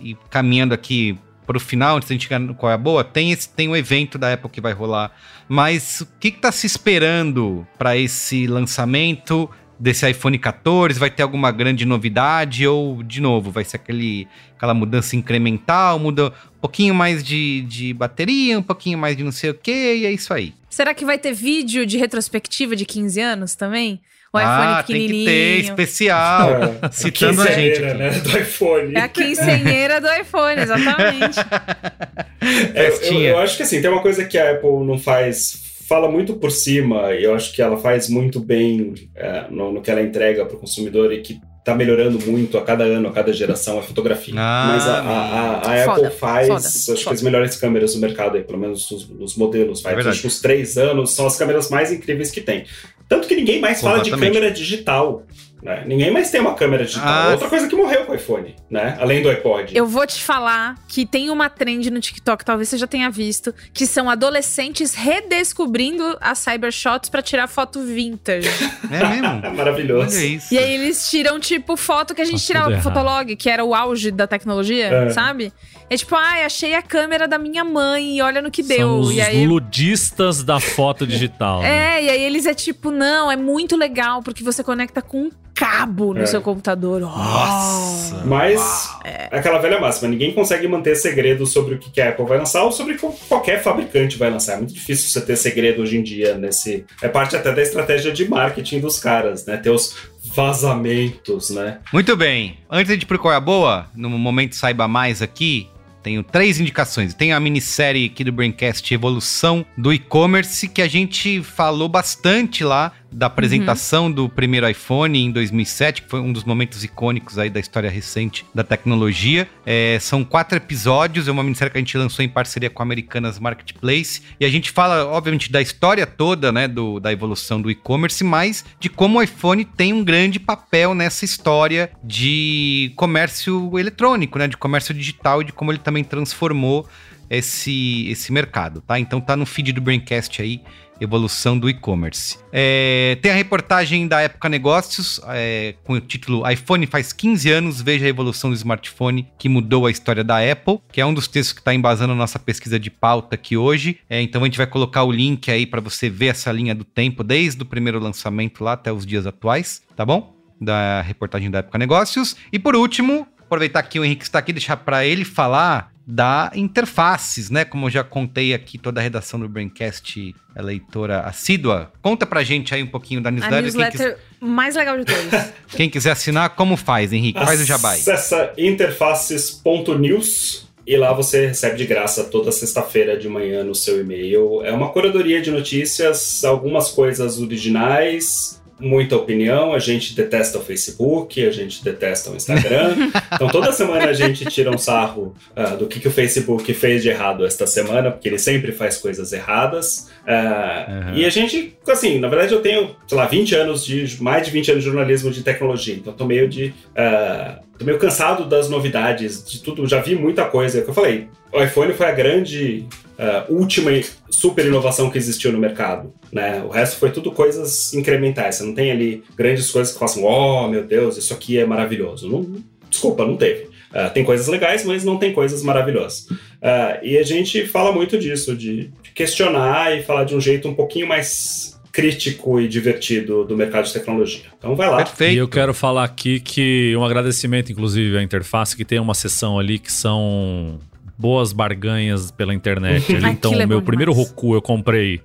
ir caminhando aqui pro final, antes da gente chegar no qual é a boa, tem, esse, tem um evento da Apple que vai rolar. Mas o que, que tá se esperando pra esse lançamento desse iPhone 14? Vai ter alguma grande novidade? Ou, de novo, vai ser aquele, aquela mudança incremental? Muda um pouquinho mais de, de bateria, um pouquinho mais de não sei o que, e é isso aí. Será que vai ter vídeo de retrospectiva de 15 anos também? O ah, iPhone tem que ter pequenininho. especial. É, (laughs) Citando a gente quinzeañera, aqui. né, do iPhone. É a quincenheira do iPhone, exatamente. (laughs) É, eu, eu acho que assim, tem uma coisa que a Apple não faz, fala muito por cima, e eu acho que ela faz muito bem é, no, no que ela entrega para o consumidor e que está melhorando muito a cada ano, a cada geração, a fotografia. Ah, Mas a, a- a- a Foda, Apple faz, foda, acho que foda. as melhores câmeras do mercado aí, pelo menos os, os modelos, vai. É. Acho que os três anos são as câmeras mais incríveis que tem. Tanto que ninguém mais fala de câmera digital. Né? Ninguém mais tem uma câmera digital. Ah, Outra coisa que morreu com o iPhone, né? Além do iPod. Eu vou te falar que tem uma trend no TikTok, talvez você já tenha visto, que são adolescentes redescobrindo as cybershots pra tirar foto vintage. (laughs) É mesmo? É (laughs) maravilhoso. Olha isso. E aí eles tiram, tipo, foto que a gente tirava pro. Fotolog, que era o auge da tecnologia, É. sabe? É tipo, ai, achei a câmera da minha mãe e olha no que São deu. os E aí. ludistas da foto digital. (laughs) né? É, e aí eles é tipo, não, é muito legal, porque você conecta com um cabo no É. seu computador. Oh. Nossa. Mas É. é aquela velha máxima, ninguém consegue manter segredo sobre o que a Apple vai lançar ou sobre qualquer fabricante vai lançar. É muito difícil você ter segredo hoje em dia nesse. É parte até da estratégia de marketing dos caras, né? Ter os vazamentos, né? Muito bem. Antes de ir pro qual é a boa, no momento saiba mais aqui, tenho três indicações. Tem a minissérie aqui do Braincast Evolução do E-Commerce, que a gente falou bastante lá da apresentação do primeiro iPhone em 2007, que foi um dos momentos icônicos aí da história recente da tecnologia. É, são quatro episódios, é uma minissérie que a gente lançou em parceria com a Americanas Marketplace. E a gente fala, obviamente, da história toda, né, do, da evolução do e-commerce, mas de como o iPhone tem um grande papel nessa história de comércio eletrônico, né, de comércio digital e de como ele também transformou esse, esse mercado, tá? Então tá no feed do Braincast aí, evolução do e-commerce. É, tem a reportagem da Época Negócios, é, com o título iPhone faz 15 anos, veja a evolução do smartphone que mudou a história da Apple, que é um dos textos que está embasando a nossa pesquisa de pauta aqui hoje. É, então a gente vai colocar o link aí para você ver essa linha do tempo, desde o primeiro lançamento lá até os dias atuais, tá bom? Da reportagem da Época Negócios. E por último, aproveitar que o Henrique está aqui, deixar para ele falar da interfaces, né? Como eu já contei aqui, toda a redação do Braincast é leitora assídua. Conta pra gente aí um pouquinho da A newsletter. Quem, quis- newsletter mais legal de todos. (laughs) quem quiser assinar, como faz, Henrique? Faz o jabai. Acessa interfaces.news e lá você recebe de graça toda sexta-feira de manhã no seu e-mail. É uma curadoria de notícias, algumas coisas originais, muita opinião. A gente detesta o Facebook, a gente detesta o Instagram. (laughs) então toda semana a gente tira um sarro ah, do que, que o Facebook fez de errado esta semana, porque ele sempre faz coisas erradas. Ah, Uhum. E a gente, assim, na verdade eu tenho, sei lá, 20 anos de, mais de 20 anos de jornalismo de tecnologia, então eu tô meio de. ah, tô meio cansado das novidades, de tudo, já vi muita coisa. É o que eu falei, o iPhone foi a grande ah, última super inovação que existiu no mercado, né? O resto foi tudo coisas incrementais. Você não tem ali grandes coisas que façam, oh meu Deus, isso aqui é maravilhoso. Não, desculpa, não teve. Ah, tem coisas legais, mas não tem coisas maravilhosas. Ah, e a gente fala muito disso, de questionar e falar de um jeito um pouquinho mais crítico e divertido do mercado de tecnologia. Então vai lá. Perfeito. E eu quero falar aqui que um agradecimento, inclusive, à interface, que tem uma seção ali que são boas barganhas pela internet. ali. (laughs) Então, é o meu primeiro. Roku eu comprei.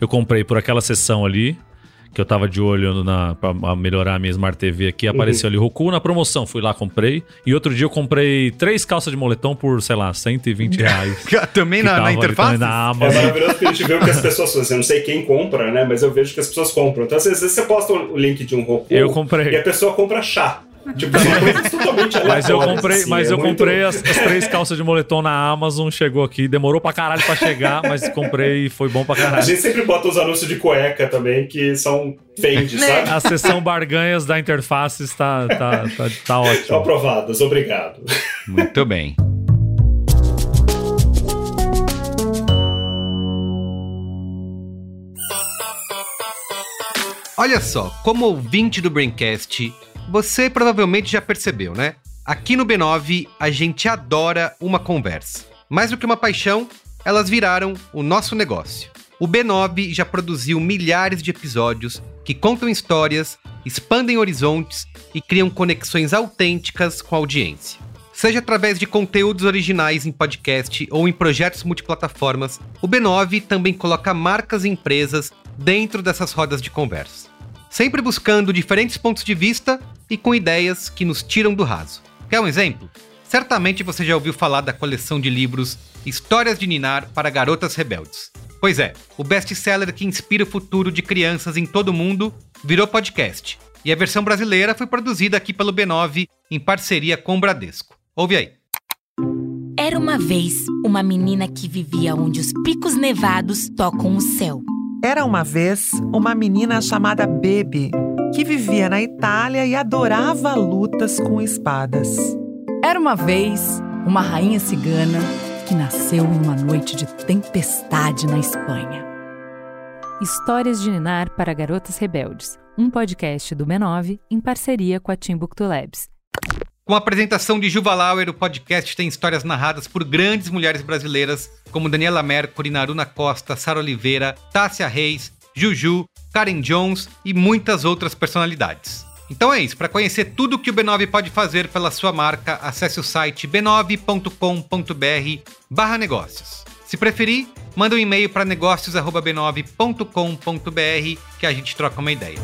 Eu comprei por aquela seção ali. Que eu tava de olho na, pra melhorar a minha Smart TV aqui. Apareceu ali Roku na promoção. Fui lá, comprei. E outro dia eu comprei três calças de moletom por, sei lá, 120 reais. (laughs) Também que na, na ali interface? também na É Amazon. maravilhoso porque a gente vê o que as pessoas fazem. Eu não sei quem compra, né? Mas eu vejo que as pessoas compram. Então, às vezes, você posta o link de um Roku Eu e comprei. a pessoa compra chá. Tipo, é é Mas eu assim, comprei, é mas é eu muito... comprei as, as, três calças de moletom na Amazon, chegou aqui, demorou pra caralho pra chegar, mas comprei e foi bom pra caralho. A gente sempre bota os anúncios de cueca também, que são fade, né? sabe? A sessão barganhas da interface está tá, tá, tá ótima. Aprovadas, obrigado. Muito bem. Olha só, como ouvinte do Braincast, você provavelmente já percebeu, né? Aqui no B9 a gente adora uma conversa. Mais do que uma paixão, elas viraram o nosso negócio. O B9 já produziu milhares de episódios que contam histórias, expandem horizontes e criam conexões autênticas com a audiência. Seja através de conteúdos originais em podcast ou em projetos multiplataformas, o B9 também coloca marcas e empresas dentro dessas rodas de conversa. Sempre buscando diferentes pontos de vista e com ideias que nos tiram do raso. Quer um exemplo? Certamente você já ouviu falar da coleção de livros Histórias de Ninar para Garotas Rebeldes. Pois é, o best-seller que inspira o futuro de crianças em todo o mundo virou podcast. E a versão brasileira foi produzida aqui pelo B9 em parceria com o Bradesco. Ouve aí. Era uma vez uma menina que vivia onde os picos nevados tocam o céu. Era uma vez uma menina chamada Bebe, que vivia na Itália e adorava lutas com espadas. Era uma vez uma rainha cigana que nasceu em uma noite de tempestade na Espanha. Histórias de Ninar para Garotas Rebeldes, um podcast do B9 em parceria com a Timbuktu Labs. Com a apresentação de Juva Lauer, o podcast tem histórias narradas por grandes mulheres brasileiras como Daniela Mercury, Naruna Costa, Sara Oliveira, Tássia Reis, Juju, Karen Jones e muitas outras personalidades. Então é isso, para conhecer tudo o que o B9 pode fazer pela sua marca, acesse o site b9.com.br/negócios. Se preferir, manda um e-mail para negócios@b9.com.br que a gente troca uma ideia.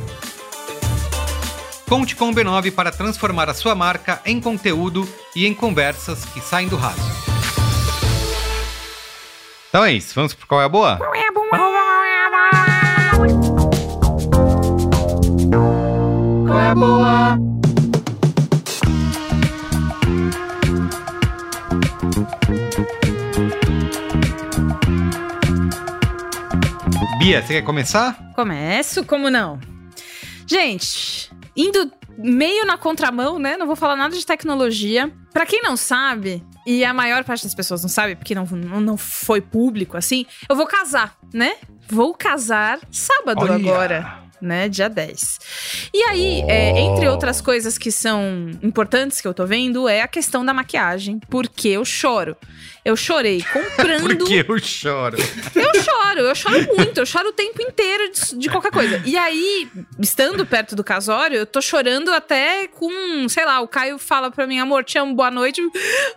Conte com o B9 para transformar a sua marca em conteúdo e em conversas que saem do raso. Então é isso, vamos para qual é a boa? Qual é a boa? Bia, você quer começar? Começo, como não? Gente, indo meio na contramão, né? Não vou falar nada de tecnologia. Pra quem não sabe, e a maior parte das pessoas não sabe, porque não, não, não foi público assim, eu vou casar, né? Vou casar sábado Olha! agora. Né, dia 10. E aí, é, entre outras coisas que são importantes que eu tô vendo, é a questão da maquiagem. Porque eu choro. Eu chorei comprando. (laughs) Porque eu choro. Eu choro, eu choro muito, eu choro o tempo inteiro de, de qualquer coisa. E aí, estando perto do casório, eu tô chorando até com, sei lá, o Caio fala pra mim, amor, te amo, boa noite.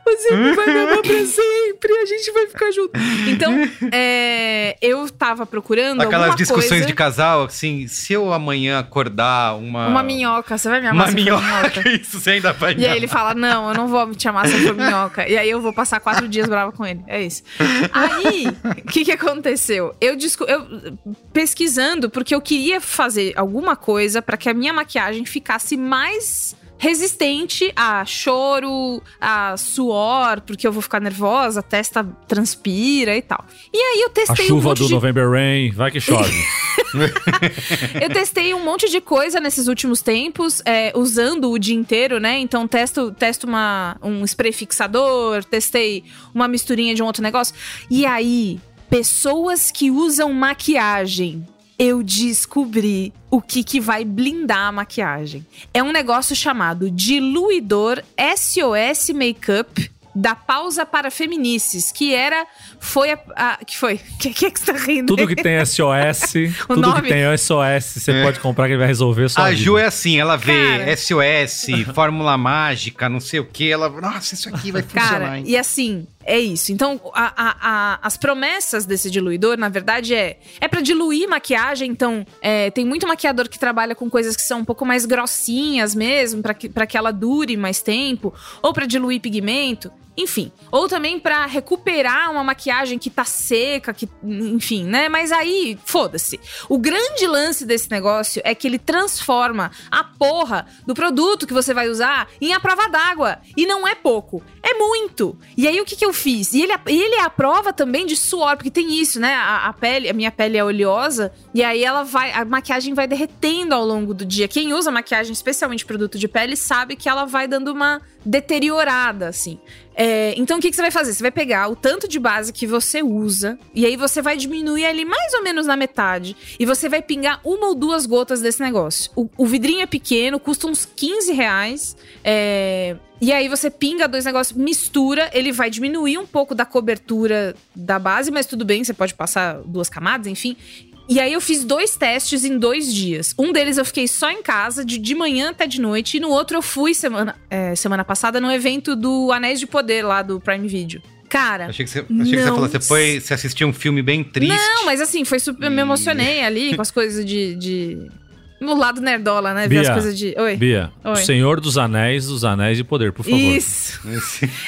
Você vai me amar pra sempre, a gente vai ficar junto. Então, é, eu tava procurando Aquelas discussões coisa... de casal, assim, se eu amanhã acordar uma. Uma minhoca, você vai me amar Uma for minhoca, (laughs) isso você ainda vai E aí ele fala: Não, eu não vou te amar se for minhoca. E aí eu vou passar quatro dias brava com ele. É isso. Aí, o que, que aconteceu? Eu, discu- eu pesquisando, porque eu queria fazer alguma coisa pra que a minha maquiagem ficasse mais resistente a choro, a suor, porque eu vou ficar nervosa, a testa transpira e tal. E aí eu A testei um chuva monte do de November Rain, vai que chove. (laughs) (laughs) eu testei um monte de coisa nesses últimos tempos, é, usando o dia inteiro, né? Então, testo, testo uma, um spray fixador, testei uma misturinha de um outro negócio. E aí, pessoas que usam maquiagem, eu descobri o que, que vai blindar a maquiagem. É um negócio chamado diluidor SOS Makeup da pausa para feminices, que era foi a, a- que foi? (laughs) Que que, que você tá rindo? Tudo que tem SOS, (laughs) tudo nome? que tem SOS, você pode comprar que ele vai resolver só A Ju é assim, ela vê Cara. SOS, Fórmula Mágica, não sei o que, ela, nossa, isso aqui vai funcionar. Cara, hein?" e assim, é isso. Então, a- a- a- as promessas desse diluidor, na verdade, é é para diluir maquiagem. Então, é, tem muito maquiador que trabalha com coisas que são um pouco mais grossinhas mesmo, para que, pra que ela dure mais tempo, ou para diluir pigmento. Enfim, ou também pra recuperar uma maquiagem que tá seca, que, enfim, né? Mas aí, foda-se. O grande lance desse negócio é que ele transforma a porra do produto que você vai usar em a prova d'água. E não é pouco, é muito. E aí o que, que eu fiz? E ele, ele é a prova também de suor, porque tem isso, né? A, a pele, a minha pele é oleosa, e aí ela vai, a maquiagem vai derretendo ao longo do dia. Quem usa maquiagem, especialmente produto de pele, sabe que ela vai dando uma deteriorada, assim. É, então, o que, que você vai fazer? Você vai pegar o tanto de base que você usa, e aí você vai diminuir ele mais ou menos na metade, e você vai pingar uma ou duas gotas desse negócio. O, o vidrinho é pequeno, custa uns 15 reais. É, e aí você pinga dois negócios, mistura, ele vai diminuir um pouco da cobertura da base, mas tudo bem, você pode passar duas camadas, enfim. E aí eu fiz dois testes em dois dias. Um deles eu fiquei só em casa, de, de manhã até de noite. E no outro eu fui semana, é, semana passada no evento do Anéis de Poder lá do Prime Video. Cara. Achei que você, achei que você falou, você foi. Você assistiu um filme bem triste. Não, mas assim, foi super. Me emocionei ali com as coisas de. de no lado nerdola, né? Ver Bia, as coisas de. Oi. Bia, Oi. o Senhor dos Anéis, os Anéis de Poder, por favor. Isso.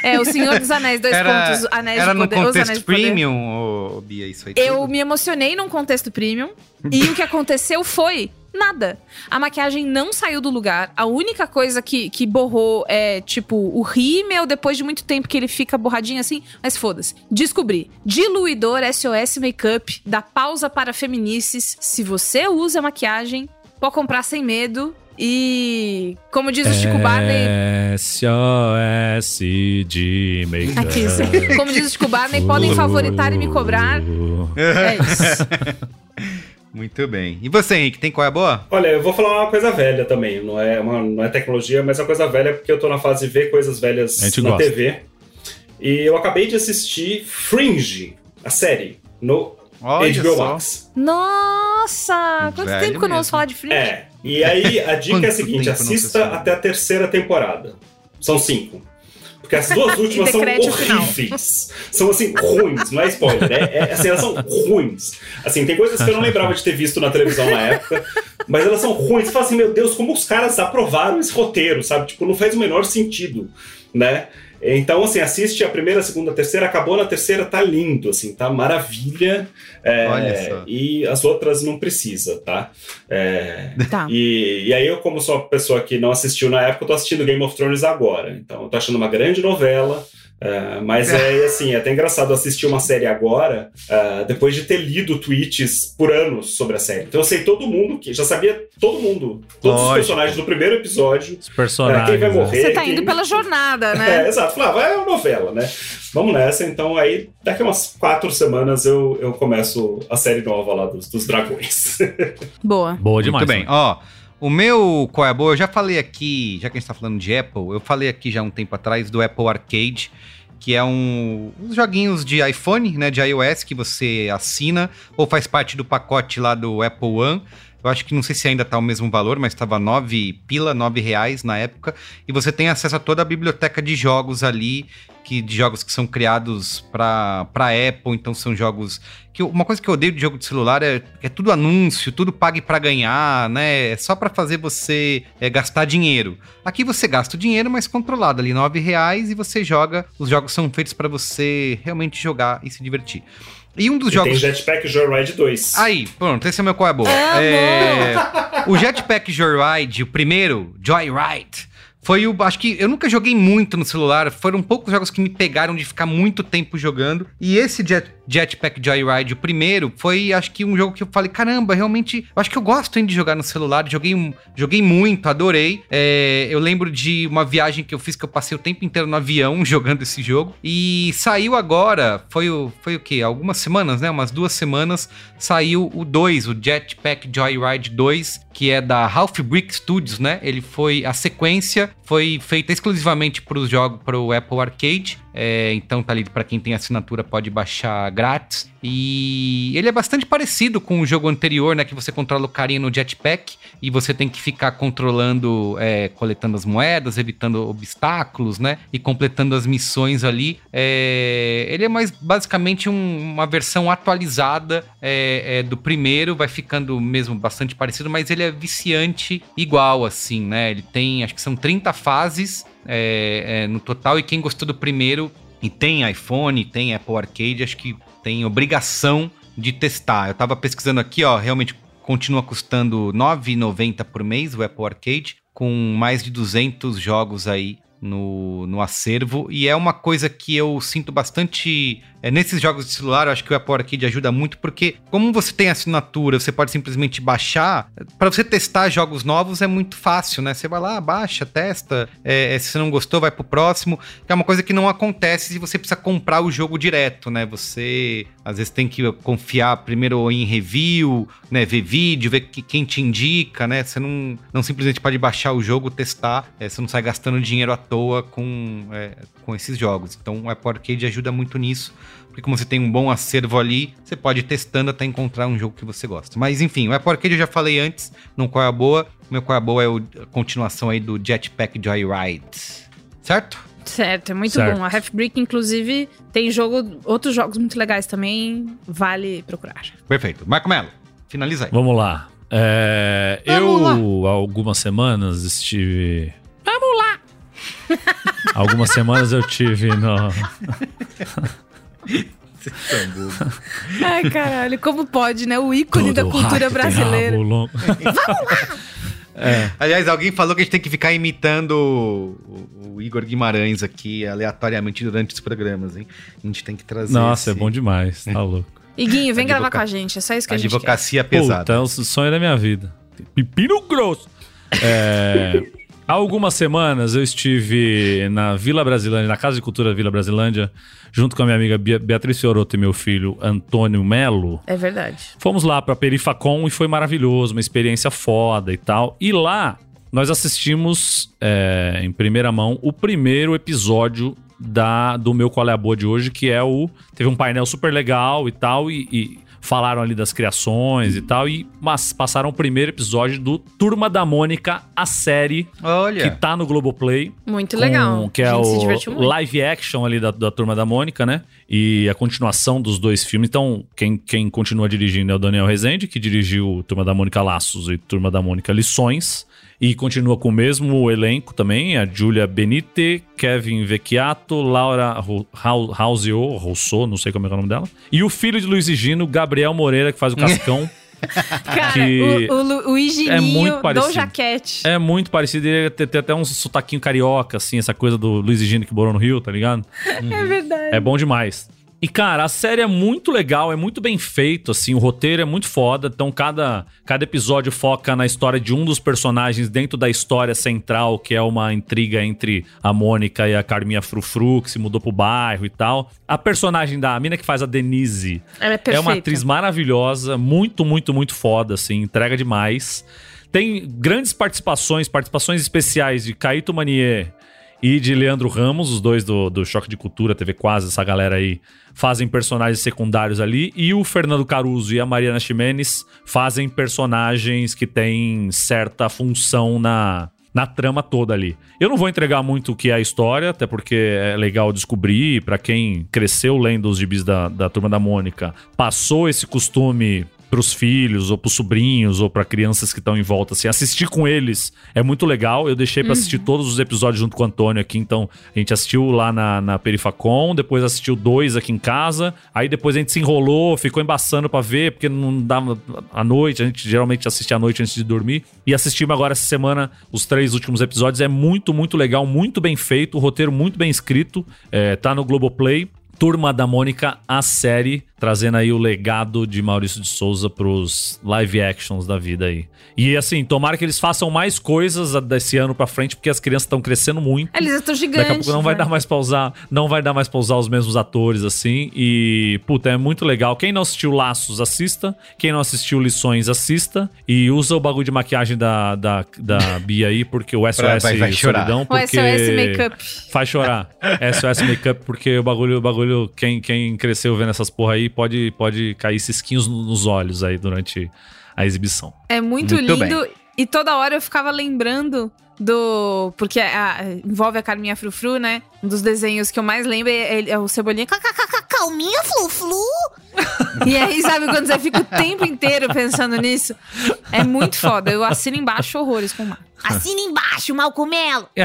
É, o Senhor dos Anéis, dois Era, pontos. Anéis era de no Poder. os Anéis contexto premium, ô, Bia, isso aí. Eu tudo? me emocionei num contexto premium. e o que aconteceu foi nada. A maquiagem não saiu do lugar. A única coisa que, que borrou é, tipo, o rímel depois de muito tempo que ele fica borradinho assim. Mas foda-se. Descobri. Diluidor SOS Makeup da pausa para feminices. Se você usa maquiagem, pode comprar sem medo. E, como diz o Chico Barney, SOS de make Aqui, como diz o Chico Barney, podem favoritar e me cobrar. É isso. (laughs) Muito bem. E você, Henrique, tem qual é a boa? Olha, eu vou falar uma coisa velha também. Não é, uma, não é tecnologia, mas é uma coisa velha porque eu tô na fase de ver coisas velhas A gente na gosta. TV. E eu acabei de assistir Fringe, a série, no Olha HBO só. Max. Nossa, quanto Velho tempo que eu não ouço falar de Fringe? É. E aí a dica é a seguinte: assista até a terceira temporada. São cinco. Porque as duas (laughs) últimas são horríveis. São assim, ruins, não é spoiler. É, é- assim, elas são ruins. Assim, tem coisas que eu não lembrava de ter visto na televisão na época, mas elas são ruins. Você fala assim, meu Deus, como os caras aprovaram esse roteiro, sabe? Tipo, não faz o menor sentido, né? Então, assim, assiste a primeira, a segunda, a terceira, acabou na terceira, tá lindo, assim, tá maravilha. É, Olha só. E as outras não precisa, tá? É, Tá. e, e aí eu, como sou uma pessoa que não assistiu na época, eu tô assistindo Game of Thrones agora. Então eu tô achando uma grande novela. É, mas é assim, é até engraçado assistir uma série agora, é, depois de ter lido tweets por anos sobre a série. Então eu sei todo mundo que. Já sabia todo mundo. Todos os Lógico. personagens do primeiro episódio. Os é, personagens. quem vai né? morrer. Você tá quem- indo pela jornada, (laughs) É, né? exato. Falava, é uma novela, né? Vamos nessa. Então aí, daqui a umas quatro semanas eu, eu começo a série nova lá dos, dos dragões. (laughs) Boa. Boa demais. Muito bem. né? Ó, o meu qual é a boa, eu já falei aqui, já que a gente tá falando de Apple, eu falei aqui já um tempo atrás do Apple Arcade, que é um uns joguinhos de iPhone, né, de iOS que você assina ou faz parte do pacote lá do Apple One. Eu acho que não sei se ainda tá o mesmo valor, mas estava 9 pila, 9 reais na época. E você tem acesso a toda a biblioteca de jogos ali, que, de jogos que são criados para Apple, então são jogos que uma coisa que eu odeio de jogo de celular é, é tudo anúncio, tudo pague pra ganhar, né? É só pra fazer você é, gastar dinheiro. Aqui você gasta o dinheiro, mas controlado ali, nove reais e você joga. Os jogos são feitos pra você realmente jogar e se divertir. E um dos E tem jogos Jetpack Joyride 2. Aí, pronto, esse é o meu qual é boa. Amo! É, o Jetpack Joyride, o primeiro, Joyride, foi o. Acho que eu nunca joguei muito no celular. Foram poucos jogos que me pegaram de ficar muito tempo jogando. E esse Jet, Jetpack Joyride, o primeiro, foi acho que um jogo que eu falei: caramba, realmente. Acho que eu gosto hein, de jogar no celular. Joguei, joguei muito, adorei. É, eu lembro de uma viagem que eu fiz que eu passei o tempo inteiro no avião (laughs) jogando esse jogo. E saiu agora, foi o, foi o quê? Algumas semanas, né? Umas duas semanas, saiu o 2, o Jetpack Joyride 2, que é da Half Brick Studios, né? Ele foi a sequência, foi feita exclusivamente para os jogos para o Apple Arcade. É, então tá ali para quem tem assinatura pode baixar grátis. E ele é bastante parecido com o jogo anterior, né? Que você controla o carinha no jetpack e você tem que ficar controlando, é, coletando as moedas, evitando obstáculos, né? E completando as missões ali. É, ele é mais basicamente um- uma versão atualizada é, é, do primeiro, vai ficando mesmo bastante parecido, mas ele é viciante igual, assim, né? Ele tem, acho que são 30 fases é, é, no total, e quem gostou do primeiro e tem iPhone, tem Apple Arcade, acho que tem obrigação de testar. Eu tava pesquisando aqui, ó, realmente continua custando R$ 9,90 por mês o Apple Arcade, com mais de 200 jogos aí no, no acervo. E é uma coisa que eu sinto bastante É, nesses jogos de celular, eu acho que o Apple Arcade ajuda muito, porque como você tem assinatura, você pode simplesmente baixar. Para você testar jogos novos é muito fácil, né? Você vai lá, baixa, testa. É, é, se você não gostou, vai pro próximo. Que é uma coisa que não acontece se você precisa comprar o jogo direto, né? Você às vezes tem que confiar primeiro em review, né? Ver vídeo, ver que, quem te indica, né? Você não, não simplesmente pode baixar o jogo, testar. É, você não sai gastando dinheiro à toa com, é, com esses jogos. Então o Apple Arcade ajuda muito nisso. Porque como você tem um bom acervo ali, você pode ir testando até encontrar um jogo que você gosta. Mas enfim, o Apple Arcade eu já falei antes, não qual é a boa. O meu qual é a boa é o- a continuação aí do Jetpack Joyride. Certo? Certo, é muito Certo. bom. A Half Brick, inclusive, tem jogo, outros jogos muito legais também. Vale procurar. Perfeito. Marco Melo, finaliza aí. Vamos lá. É, eu, há algumas semanas, estive. Vamos lá! algumas semanas eu tive no. (laughs) Ai, caralho, como pode, né? O ícone da Todo cultura rato tem brasileira. rabo longo. (laughs) Aliás, alguém falou que a gente tem que ficar imitando o, o Igor Guimarães aqui aleatoriamente durante os programas, hein? A gente tem que trazer. Nossa, é esse- bom demais, tá louco. Iguinho, vem gravar com a gente. É só isso que a gente quer. Advocacia pesada. Puta, é o sonho da minha vida. Pepino grosso. É, há algumas semanas eu estive na Vila Brasilândia, na Casa de Cultura Vila Brasilândia, junto com a minha amiga Beatriz Fioroto e meu filho Antônio Melo. É verdade. Fomos lá pra Perifacom e foi maravilhoso, uma experiência foda e tal. E lá nós assistimos é, em primeira mão o primeiro episódio da, do meu Qual é a Boa de hoje, que é o. Teve um painel super legal e tal, e, e falaram ali das criações e tal, e mas passaram o primeiro episódio do Turma da Mônica, a série Olha. que tá no Globoplay. Muito com- legal. Que é o live action ali da, da Turma da Mônica, né? E a continuação dos dois filmes. Então, quem, quem continua dirigindo é o Daniel Rezende, que dirigiu Turma da Mônica Laços e Turma da Mônica Lições. E continua com o mesmo elenco também, a Julia Benite, Kevin Vecchiato, Laura Rausio, Rousseau, não sei como é é o nome dela. E o filho de Luiz e Gino, Gabriel Moreira, que faz o Cascão. (laughs) Cara, o, o, o é muito do parecido. jaquete. É muito parecido, ele tem, tem até um sotaquinho carioca, assim, essa coisa do Luiz e Gino que morou no Rio, tá ligado? (laughs) É verdade. É bom demais. E, cara, a série é muito legal, é muito bem feito, assim, o roteiro é muito foda. Então, cada, cada episódio foca na história de um dos personagens dentro da história central, que é uma intriga entre a Mônica e a Carminha Frufru, que se mudou pro bairro e tal. A personagem da a mina que faz a Denise é é uma atriz maravilhosa, muito, muito, muito foda, assim, entrega demais. Tem grandes participações, participações especiais de Caíto Manier e de Leandro Ramos, os dois do, do Choque de Cultura, TV Quase, essa galera aí, fazem personagens secundários ali. E o Fernando Caruso e a Mariana Ximenes fazem personagens que têm certa função na, na trama toda ali. Eu não vou entregar muito o que é a história, até porque é legal descobrir. Pra quem cresceu lendo os gibis da, da Turma da Mônica, passou esse costume pros filhos, ou pros sobrinhos, ou pra crianças que estão em volta, assim, assistir com eles é muito legal. Eu deixei pra assistir todos os episódios junto com o Antônio aqui, então a gente assistiu lá na, na Perifacom, depois assistiu dois aqui em casa, aí depois a gente se enrolou, ficou embaçando pra ver, porque não dava à noite, a gente geralmente assiste à noite antes de dormir, e assistimos agora essa semana os três últimos episódios, é muito, muito legal, muito bem feito, o roteiro muito bem escrito, é, tá no Globoplay, Turma da Mônica, a série, trazendo aí o legado de Maurício de Souza pros live actions da vida aí. E assim, tomara que eles façam mais coisas desse ano pra frente, porque as crianças estão crescendo muito. Eles estão gigantes. Daqui a pouco não vai né? dar mais pra usar, não vai dar mais pra usar os mesmos atores assim. E puta, é muito legal. Quem não assistiu Laços, assista. Quem não assistiu Lições, assista. E usa o bagulho de maquiagem da, da, da (laughs) Bia aí, porque o SOS vai- vai chorar. Solidão, O porque SOS Makeup. faz chorar. SOS Makeup, porque o bagulho, o bagulho quem, quem cresceu vendo essas porra aí pode, pode cair cisquinhos no- nos olhos aí durante a exibição. É muito, Muito lindo. E toda hora eu ficava lembrando do. Porque a- envolve a Carminha Frufru, né? Um dos desenhos que eu mais lembro é, é o Cebolinha. "Kkkk, Calminha, Flu-Flu. e aí, sabe, quando você fica o tempo inteiro pensando nisso? É muito foda. Eu assino embaixo horrores com o Mar. Assina embaixo, Malcomelo. (laughs)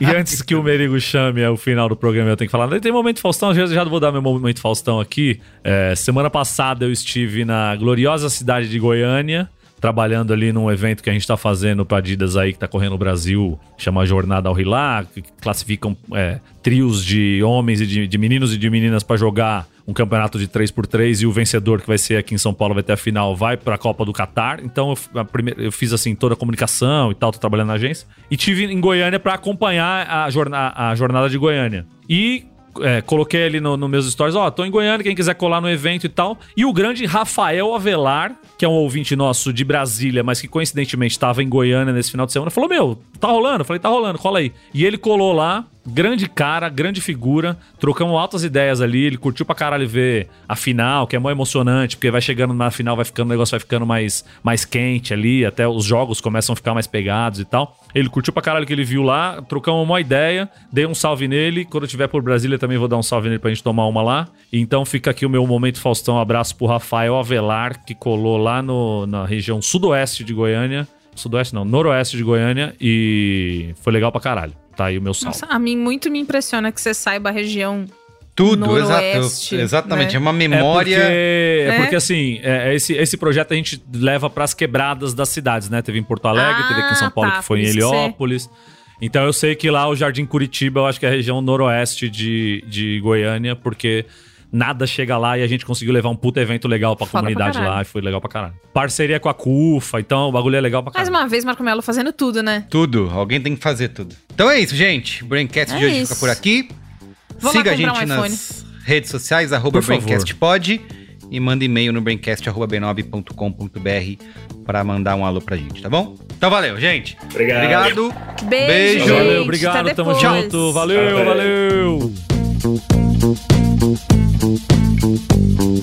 E antes que o Merigo chame é o final do programa, eu tenho que falar. Tem momento Faustão, já, já vou dar meu momento Faustão aqui. É, semana passada eu estive na gloriosa cidade de Goiânia trabalhando ali num evento que a gente tá fazendo pra Adidas aí, que tá correndo no Brasil, chama Jornada ao Rilá, que classificam é, trios de homens e de, de meninos e de meninas pra jogar um campeonato de 3x3 e o vencedor, que vai ser aqui em São Paulo, vai ter a final, vai pra Copa do Catar. Então eu, a primeira, eu fiz assim toda a comunicação e tal, tô trabalhando na agência. E tive em Goiânia pra acompanhar a, jorna, a jornada de Goiânia. E é, coloquei ali nos no meus stories, ó, tô em Goiânia, quem quiser colar no evento e tal. E o grande Rafael Avelar, que é um ouvinte nosso de Brasília, mas que coincidentemente estava em Goiânia nesse final de semana, falou: Meu, tá rolando? Eu falei: Tá rolando, cola aí. E ele colou lá, grande cara, grande figura, trocamos altas ideias ali, ele curtiu pra caralho ver a final, que é mó emocionante, porque vai chegando na final, vai ficando, o negócio vai ficando mais, mais quente ali, até os jogos começam a ficar mais pegados e tal. Ele curtiu pra caralho que ele viu lá, trocamos uma ideia, dei um salve nele, quando eu tiver por Brasília também vou dar um salve nele pra gente tomar uma lá. Então fica aqui o meu momento Faustão, um abraço pro Rafael Avelar, que colou lá no, na região sudoeste de Goiânia, sudoeste não, noroeste de Goiânia e foi legal pra caralho. Tá aí o meu salve. Nossa, a mim muito me impressiona que você saiba a região Tudo, exato, exatamente. né? É uma É memória. porque, é É? porque assim, é, é esse, esse projeto a gente leva pras quebradas das cidades, né? Teve em Porto Alegre, Ah, teve aqui em São Paulo, tá, que foi em Heliópolis. Então eu sei que lá o Jardim Curitiba, eu acho que é a região noroeste de, de Goiânia, porque nada chega lá e a gente conseguiu levar um puta evento legal pra Foda pra comunidade caralho. lá e foi legal pra caralho. Parceria com a CUFA, então o bagulho é legal pra Mais caralho. uma vez, Marco Melo fazendo tudo, né? Tudo. Alguém tem que fazer tudo. Então é isso, gente. O Braincast É de hoje isso. fica por aqui. Vou Siga a gente um nas redes sociais, arroba. BraincastPod. E manda e-mail no braincast.b9.com.br pra mandar um alô pra gente, tá bom? Então valeu, gente. Obrigado. Obrigado. Beijo, Beijo. gente. Valeu, Até obrigado, tamo depois. junto. Valeu, Até. valeu. Thank you.